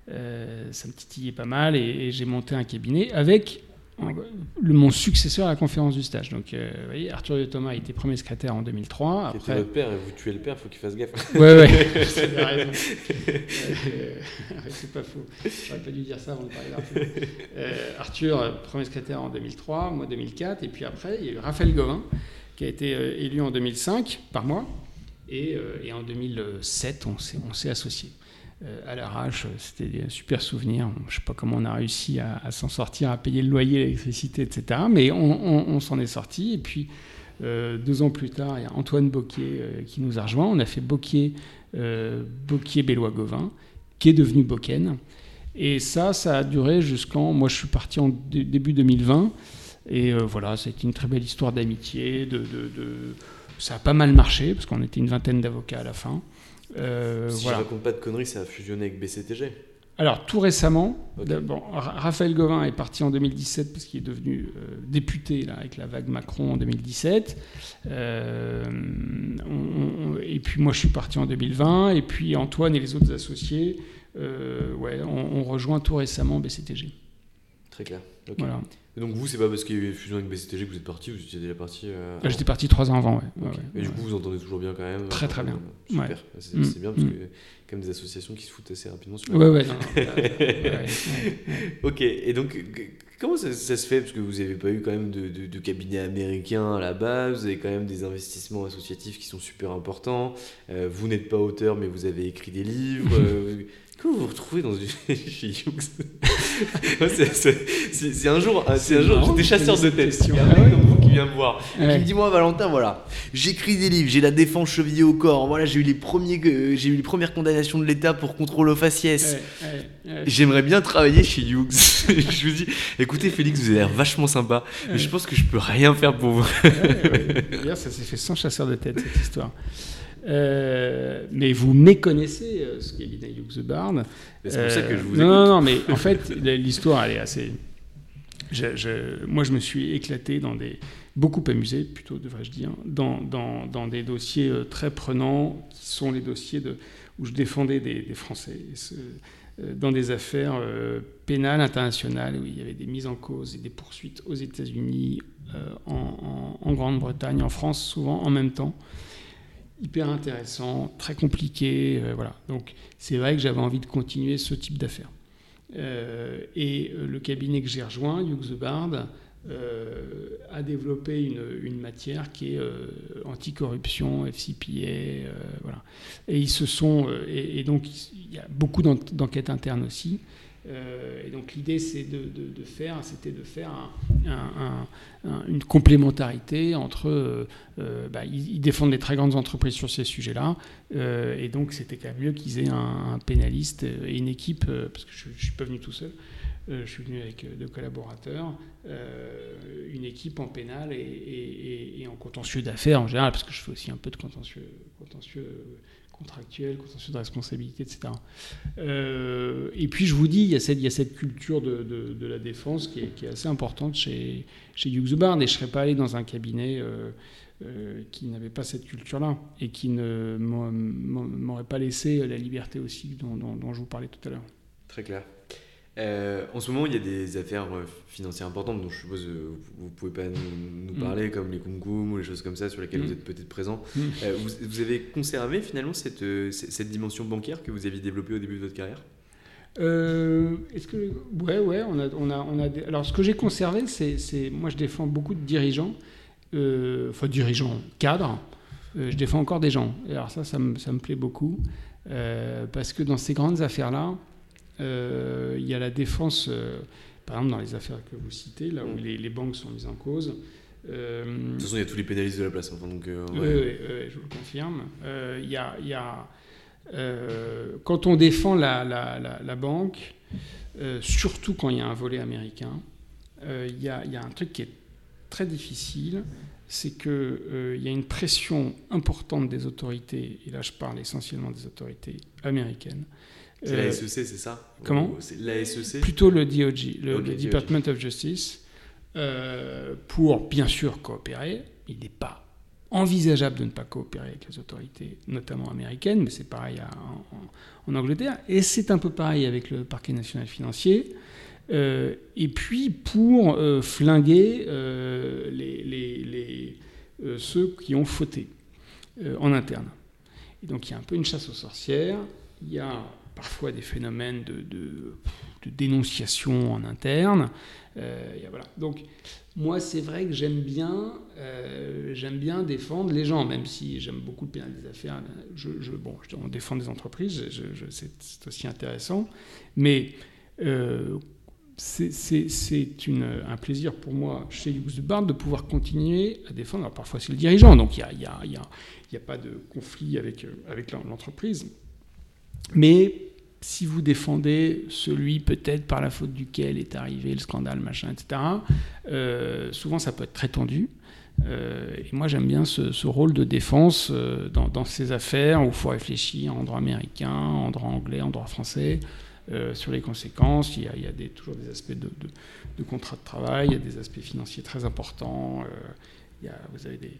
euh, ça me titillait pas mal et, j'ai monté un cabinet avec le, mon successeur à la conférence du stage. Donc, euh, vous voyez, Arthur de Thomas a été premier secrétaire en 2003. Qui était Après, votre père, et vous tuez le père, faut qu'il fasse gaffe. (laughs) Raison. Euh, c'est pas faux. J'aurais pas dû dire ça avant de parler d'Arthur. Euh, Arthur, premier secrétaire en 2003, moi 2004, et puis après, il y a eu Raphaël Gauvin, qui a été euh, élu en 2005 par moi, et, euh, et en 2007, on s'est, on s'est associés. Euh, à l'arrache, c'était des super souvenirs. Je sais pas comment on a réussi à, s'en sortir, à payer le loyer, l'électricité, etc. Mais on, s'en est sorti. Et puis, euh, deux ans plus tard, il y a Antoine Boquier euh, qui nous a rejoint. On a fait Boquier, euh, Boquier Bélois Gauvin, qui est devenu Boken. Et ça, ça a duré jusqu'en. Moi, je suis parti en dé- début 2020. Et euh, voilà, ça a été une très belle histoire d'amitié. Ça a pas mal marché, parce qu'on était une vingtaine d'avocats à la fin. Euh, si voilà. je raconte pas de conneries, ça a fusionné avec BCTG. alors, tout récemment, bon, Raphaël Gauvin est parti en 2017 parce qu'il est devenu euh, député là, avec la vague Macron en 2017. Euh, et puis moi, je suis parti en 2020. Et puis Antoine et les autres associés, ouais, on, rejoint tout récemment BCTG. Très clair. Voilà donc vous, c'est pas parce qu'il y a eu fusion avec BCTG que vous êtes parti, vous étiez déjà parti euh, J'étais parti trois ans avant, ouais. Et du coup, vous entendez toujours bien quand même Très très bien. Super, c'est mm. bien parce mm. que quand même des associations qui se foutent assez rapidement sur (laughs) Ouais, ouais. ok, et donc comment ça, se fait? Parce que vous n'avez pas eu quand même de, de, cabinet américain à la base, vous avez quand même des investissements associatifs qui sont super importants. Euh, vous n'êtes pas auteur, mais vous avez écrit des livres. (laughs) Comment vous vous retrouvez dans une (laughs) chez (laughs) C'est un jour, c'est un jour, j'étais chasseur de tête. Il y a un mec comme vous qui vient me voir, qui me dit moi Valentin, voilà, j'écris des livres, j'ai la défenme chevillée au corps, voilà, j'ai eu les premiers, j'ai eu les premières condamnations de l'État pour contrôle aux faciès. J'aimerais bien travailler chez Hughes. (laughs) je vous dis, écoutez Félix, vous avez l'air vachement sympa, mais je pense que je peux rien faire pour vous. D'ailleurs, ça s'est fait sans chasseur de tête cette histoire. Euh, mais vous méconnaissez euh, ce qu'est Lina Bard. C'est pour ça que je vous euh, non, non, non, mais en fait, (laughs) l'histoire, elle est assez. Je, moi, je me suis éclaté dans des. beaucoup amusé, plutôt devrais-je dire, dans, dans, dans, des dossiers très prenants, qui sont les dossiers de, où je défendais des, Français. dans des affaires pénales internationales où il y avait des mises en cause et des poursuites aux États-Unis, en, en Grande-Bretagne, en France, souvent en même temps hyper intéressant, très compliqué. Euh, voilà. Donc c'est vrai que j'avais envie de continuer ce type d'affaires. Euh, et euh, le cabinet que j'ai rejoint, Hughes Bard, a développé une, une, matière qui est anticorruption, FCPA, voilà. Et ils se sont, et, et donc il y a beaucoup d'enquêtes internes aussi. Euh, et donc l'idée, c'est de, faire, c'était de faire une complémentarité entre. Euh, euh, bah, ils, défendent les très grandes entreprises sur ces sujets-là, et donc c'était quand même mieux qu'ils aient un, pénaliste et une équipe, parce que je, ne suis pas venu tout seul. je suis venu avec deux collaborateurs, une équipe en pénal et, en contentieux d'affaires en général, parce que je fais aussi un peu de contentieux contractuel, contentieux de responsabilité, etc. Euh, et puis je vous dis, il y a cette, culture de, la défense qui est, assez importante chez, chez Hughes et je ne serais pas allé dans un cabinet euh, euh, qui n'avait pas cette culture-là, et qui ne m'aurait pas laissé la liberté aussi dont je vous parlais tout à l'heure. Très clair. Euh, en ce moment, il y a des affaires euh, financières importantes dont je suppose que euh, vous ne pouvez pas nous, mm. parler, comme les Kumkum ou les choses comme ça sur lesquelles mm. vous êtes peut-être présent. Mm. vous, avez conservé finalement cette, cette, dimension bancaire que vous aviez développée au début de votre carrière? Est-ce que ouais ouais on a on a on a alors ce que j'ai conservé c'est moi je défends beaucoup de dirigeants enfin dirigeants cadres je défends encore des gens et alors ça ça me, ça me plaît beaucoup parce que dans ces grandes affaires là euh, il y a la défense, euh, par exemple dans les affaires que vous citez, là où mm. les, banques sont mises en cause. Euh, de toute façon, il y a tous les pénalistes de la place. donc, oui, je vous le confirme. Il y a, y a quand on défend la, la, la, banque, surtout quand il y a un volet américain, il y, a, y, a un truc qui est très difficile, c'est qu'il y a une pression importante des autorités, et là je parle essentiellement des autorités américaines, c'est la SEC, c'est ça Comment C'est la SEC Plutôt le DOJ, le, Department of Justice, euh, pour bien sûr coopérer. Il n'est pas envisageable de ne pas coopérer avec les autorités, notamment américaines, mais c'est pareil en, Angleterre. Et c'est un peu pareil avec le parquet national financier. Euh, et puis pour euh, flinguer les, les, ceux qui ont fauté en interne. Et donc il y a un peu une chasse aux sorcières. Il y a parfois des phénomènes de, dénonciation en interne. Euh. Donc, moi, c'est vrai que j'aime bien, euh, bien défendre les gens, même si j'aime beaucoup le pénal des affaires. On défend des entreprises, c'est aussi intéressant. Mais euh, c'est un plaisir pour moi chez Hughes de pouvoir continuer à défendre. Alors, parfois, c'est le dirigeant, donc il n'y a, pas de conflit avec l'entreprise. Mais si vous défendez celui peut-être par la faute duquel est arrivé le scandale, machin, etc., euh, souvent ça peut être très tendu. Euh, et moi j'aime bien ce, rôle de défense euh, dans, ces affaires où il faut réfléchir en droit américain, en droit anglais, en droit français. sur les conséquences. Il y a, toujours des aspects de, de, de, contrat de travail, il y a des aspects financiers très importants. il y a, vous avez des,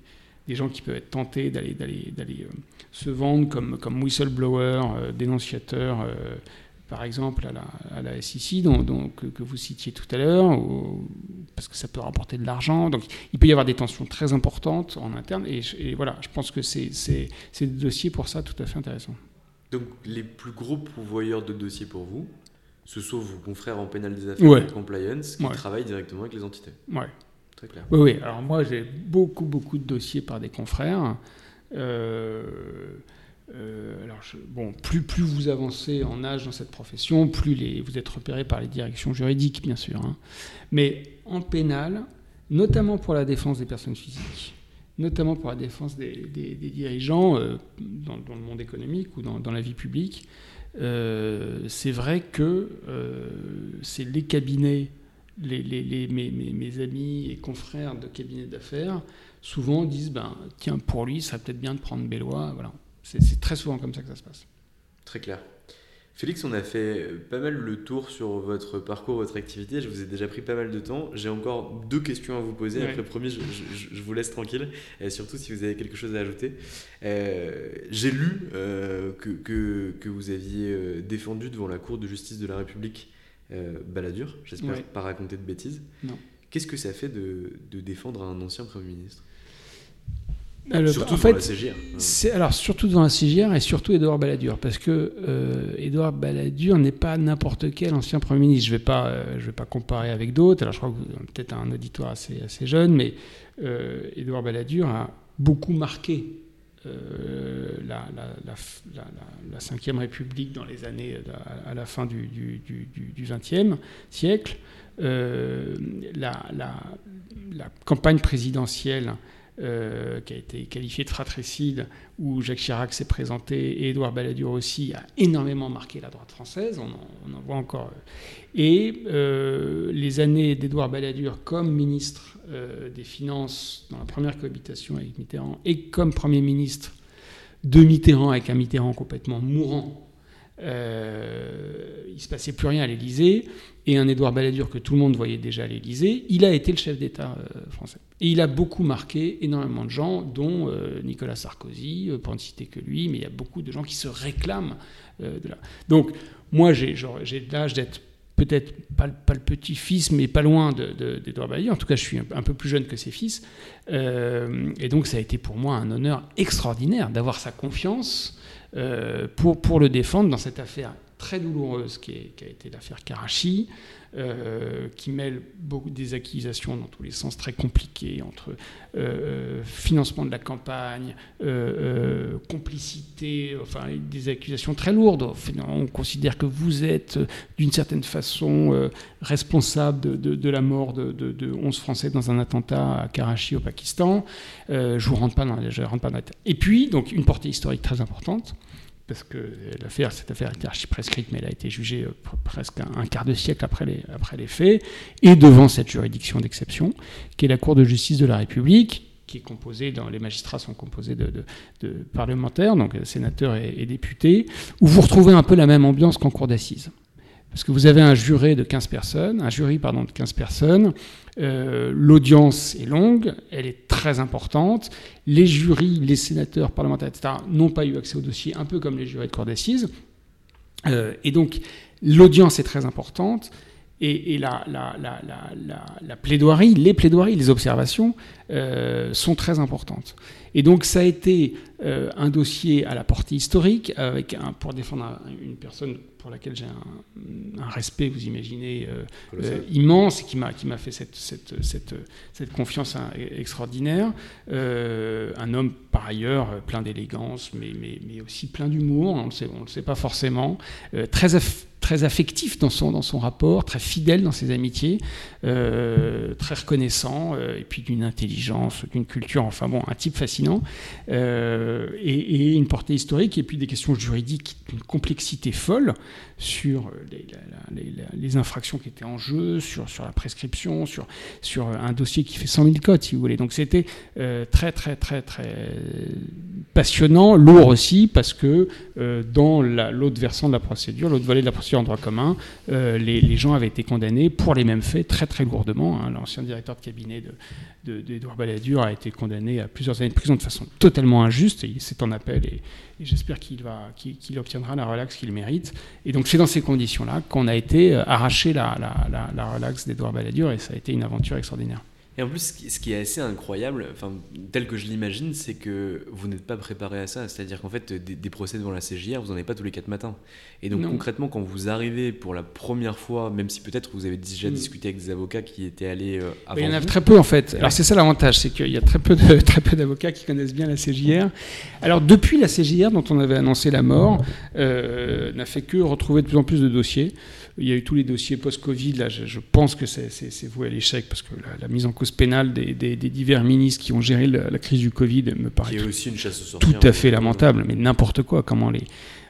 des, gens qui peuvent être tentés d'aller, d'aller, d'aller se vendre comme, comme whistleblower, dénonciateur par exemple à la, à la SEC dont, que, vous citiez tout à l'heure, parce que ça peut rapporter de l'argent. Donc il peut y avoir des tensions très importantes en interne. Et, voilà, je pense que c'est des dossiers pour ça tout à fait intéressants. Donc les plus gros pourvoyeurs de dossiers pour vous, ce sont vos confrères en pénal des affaires et compliance qui travaillent directement avec les entités. Ouais. Oui. Alors moi j'ai beaucoup, beaucoup de dossiers par des confrères. Euh, euh, alors, bon, plus, plus vous avancez en âge dans cette profession, plus vous êtes repéré par les directions juridiques, bien sûr. Hein. Mais en pénal, notamment pour la défense des personnes physiques, notamment pour la défense des, dirigeants euh, dans, le monde économique ou dans, la vie publique, c'est vrai que c'est les cabinets, les, les, mes, mes, amis et confrères de cabinets d'affaires, souvent disent ben, tiens, pour lui, ça serait peut-être bien de prendre Bélois. Voilà. C'est très souvent comme ça que ça se passe. Très clair. Félix, on a fait pas mal le tour sur votre parcours, votre activité. Je vous ai déjà pris pas mal de temps. J'ai encore deux questions à vous poser. Après, promis, je, je, vous laisse tranquille. Et surtout si vous avez quelque chose à ajouter. Euh, j'ai lu euh, que, que, que, vous aviez euh, défendu devant la Cour de justice de la République Balladur. J'espère pas raconter de bêtises. Qu'est-ce que ça fait de, de défendre un ancien Premier ministre? Surtout en fait, la CGR. C'est, alors, surtout dans la CGR et surtout Édouard Balladur, parce que euh, Édouard Balladur n'est pas n'importe quel ancien Premier ministre. Je ne vais, pas, euh, je vais pas comparer avec d'autres. Alors, je crois que vous peut-être un auditoire assez, assez jeune, mais euh, Édouard Balladur a beaucoup marqué euh, la, la, la, République dans les années à, la fin du XXe siècle. la, campagne présidentielle euh, qui a été qualifié de fratricide, où Jacques Chirac s'est présenté et Édouard Balladur aussi, a énormément marqué la droite française, on en, voit encore. Et euh, les années d'Édouard Balladur comme ministre euh, des Finances dans la première cohabitation avec Mitterrand et comme Premier ministre de Mitterrand avec un Mitterrand complètement mourant euh, il se passait plus rien à l'Élysée, et un Édouard Balladur que tout le monde voyait déjà à l'Élysée, il a été le chef d'État euh, français. Et il a beaucoup marqué énormément de gens, dont euh, Nicolas Sarkozy, pour ne citer que lui, mais il y a beaucoup de gens qui se réclament de là. Donc, moi, j'ai l'âge d'être peut-être pas, le petit-fils, mais pas loin d'Edouard de. En tout cas, je suis un, peu plus jeune que ses fils. et donc, ça a été pour moi un honneur extraordinaire d'avoir sa confiance euh, pour, le défendre dans cette affaire très douloureuse qui a été l'affaire Karachi, euh, qui mêle beaucoup des accusations dans tous les sens très compliquées entre euh, financement de la campagne, complicité, enfin des accusations très lourdes. On considère que vous êtes d'une certaine façon responsable de, la mort de, de, 11 Français dans un attentat à Karachi au Pakistan. je vous rentre pas dans, je rentre pas dans Et puis donc une portée historique très importante parce que cette affaire était archi prescrite, mais elle a été jugée euh, presque un, quart de siècle après les, faits, et devant cette juridiction d'exception, qui est la Cour de justice de la République, qui est composée, les magistrats sont composés de, de, parlementaires, donc sénateurs et, et, députés, où vous retrouvez un peu la même ambiance qu'en cour d'assises. Parce que vous avez un jury de 15 personnes, un jury pardon, de 15 personnes, euh, l'audience est longue, elle est très importante. Les jurys, les sénateurs, parlementaires, etc., n'ont pas eu accès au dossier, un peu comme les jurys de cour d'assises. Euh, et donc, l'audience est très importante. Et, la, plaidoirie, les plaidoiries, les observations euh, sont très importantes. Et donc ça a été euh, un dossier à la portée historique, avec un, pour défendre une personne pour laquelle j'ai un, respect, vous imaginez, euh, immense, qui m'a, qui m'a fait cette, cette, cette, cette confiance hein, extraordinaire. un homme par ailleurs plein d'élégance, mais, mais, mais aussi plein d'humour, on ne le sait pas forcément, très très affectif dans son, dans son rapport, très fidèle dans ses amitiés, très reconnaissant, et puis d'une intelligence, d'une culture, enfin bon, un type fascinant, euh, et, une portée historique, et puis des questions juridiques d'une complexité folle sur les, infractions qui étaient en jeu, sur, la prescription, sur, un dossier qui fait 100 000 codes, si vous voulez. Donc c'était très, très, très, très passionnant, lourd aussi, parce que dans l'autre versant de la procédure, l'autre volet de la procédure, en droit commun, les, gens avaient été condamnés pour les mêmes faits très très lourdement. Hein. L'ancien directeur de cabinet d'Edouard de, Balladur a été condamné à plusieurs années de prison de façon totalement injuste. Et c'est en appel et, j'espère qu'il obtiendra la relaxe qu'il mérite. Et donc c'est dans ces conditions-là qu'on a été arraché la, la, la relaxe d'Edouard Balladur et ça a été une aventure extraordinaire. Et en plus, ce qui est assez incroyable, enfin, tel que je l'imagine, c'est que vous n'êtes pas préparé à ça. C'est-à-dire qu'en fait, des, procès devant la CJR, vous n'en avez pas tous les quatre matins. Et donc, concrètement, quand vous arrivez pour la première fois, même si peut-être vous avez déjà mm. discuté avec des avocats qui étaient allés euh, avant. Il y en a très peu, en fait. Alors, c'est ça l'avantage, c'est qu'il y a très peu, de, (laughs) très peu d'avocats qui connaissent bien la CJR. Alors, depuis la CJR, dont on avait annoncé la mort, euh, n'a fait que retrouver de plus en plus de dossiers. Il y a eu tous les dossiers post-Covid. Là, je, pense que c'est voué à l'échec parce que la, mise en cause pénale des, divers ministres qui ont géré la, crise du Covid me paraît aussi une chasse tout à fait lamentable. Mais n'importe quoi. Comment les,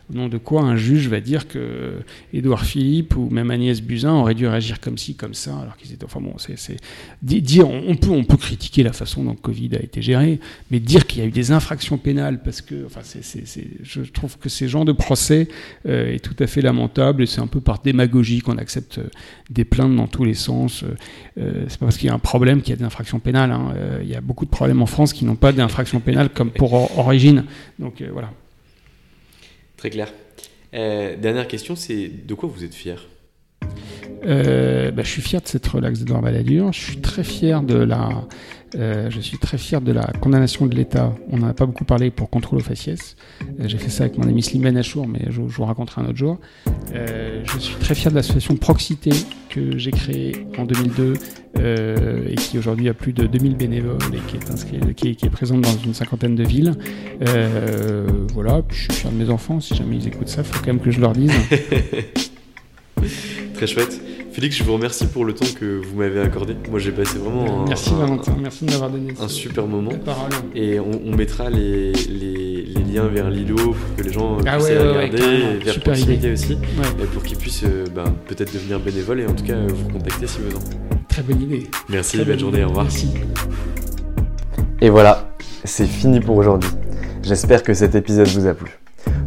au nom de quoi un juge va dire que Édouard Philippe ou même Agnès Buzyn auraient dû réagir comme ci, comme ça, alors qu'ils étaient. Enfin bon, c'est dire, on peut, on peut critiquer la façon dont Covid a été géré, mais dire qu'il y a eu des infractions pénales parce que, enfin, c'est, je trouve que ces genres de procès euh, est tout à fait lamentable et c'est un peu par démagogie qu'on accepte euh, des plaintes dans tous les sens. Euh, c'est pas parce qu'il y a un problème qu'il y a des infractions pénales. Hein. il y a beaucoup de problèmes en France qui n'ont pas d'infractions pénales comme pour origine. Donc voilà. Très clair. Euh, dernière question, c'est de quoi vous êtes fier? Euh, bah, je suis fier de cette relaxe d'Edouard Balladur. Je suis très fier de la, euh, je suis très fier de la condamnation de l'État. On n'en a pas beaucoup parlé pour contrôle aux faciès. J'ai fait ça avec mon ami Slimane Achour, mais je, vous raconterai un autre jour. je suis très fier de l'association Proxité que j'ai créée en 2002 et qui aujourd'hui a plus de 2000 bénévoles et qui est, qui, est, présente dans une cinquantaine de villes. voilà, je suis fier de mes enfants. Si jamais ils écoutent ça, il faut quand même que je leur dise. (laughs) Très chouette. Félix, je vous remercie pour le temps que vous m'avez accordé. Moi, j'ai passé vraiment un, merci Valentin, merci de m'avoir donné un super moment. Et on, mettra les, liens vers Lilo pour que les gens ah puissent regarder, et vers Proximité aussi, et pour qu'ils puissent euh, ben, peut-être devenir bénévoles et en tout cas vous contacter si besoin. Très bonne idée. Merci, bonne, journée, au revoir. Merci. Et voilà, c'est fini pour aujourd'hui. J'espère que cet épisode vous a plu.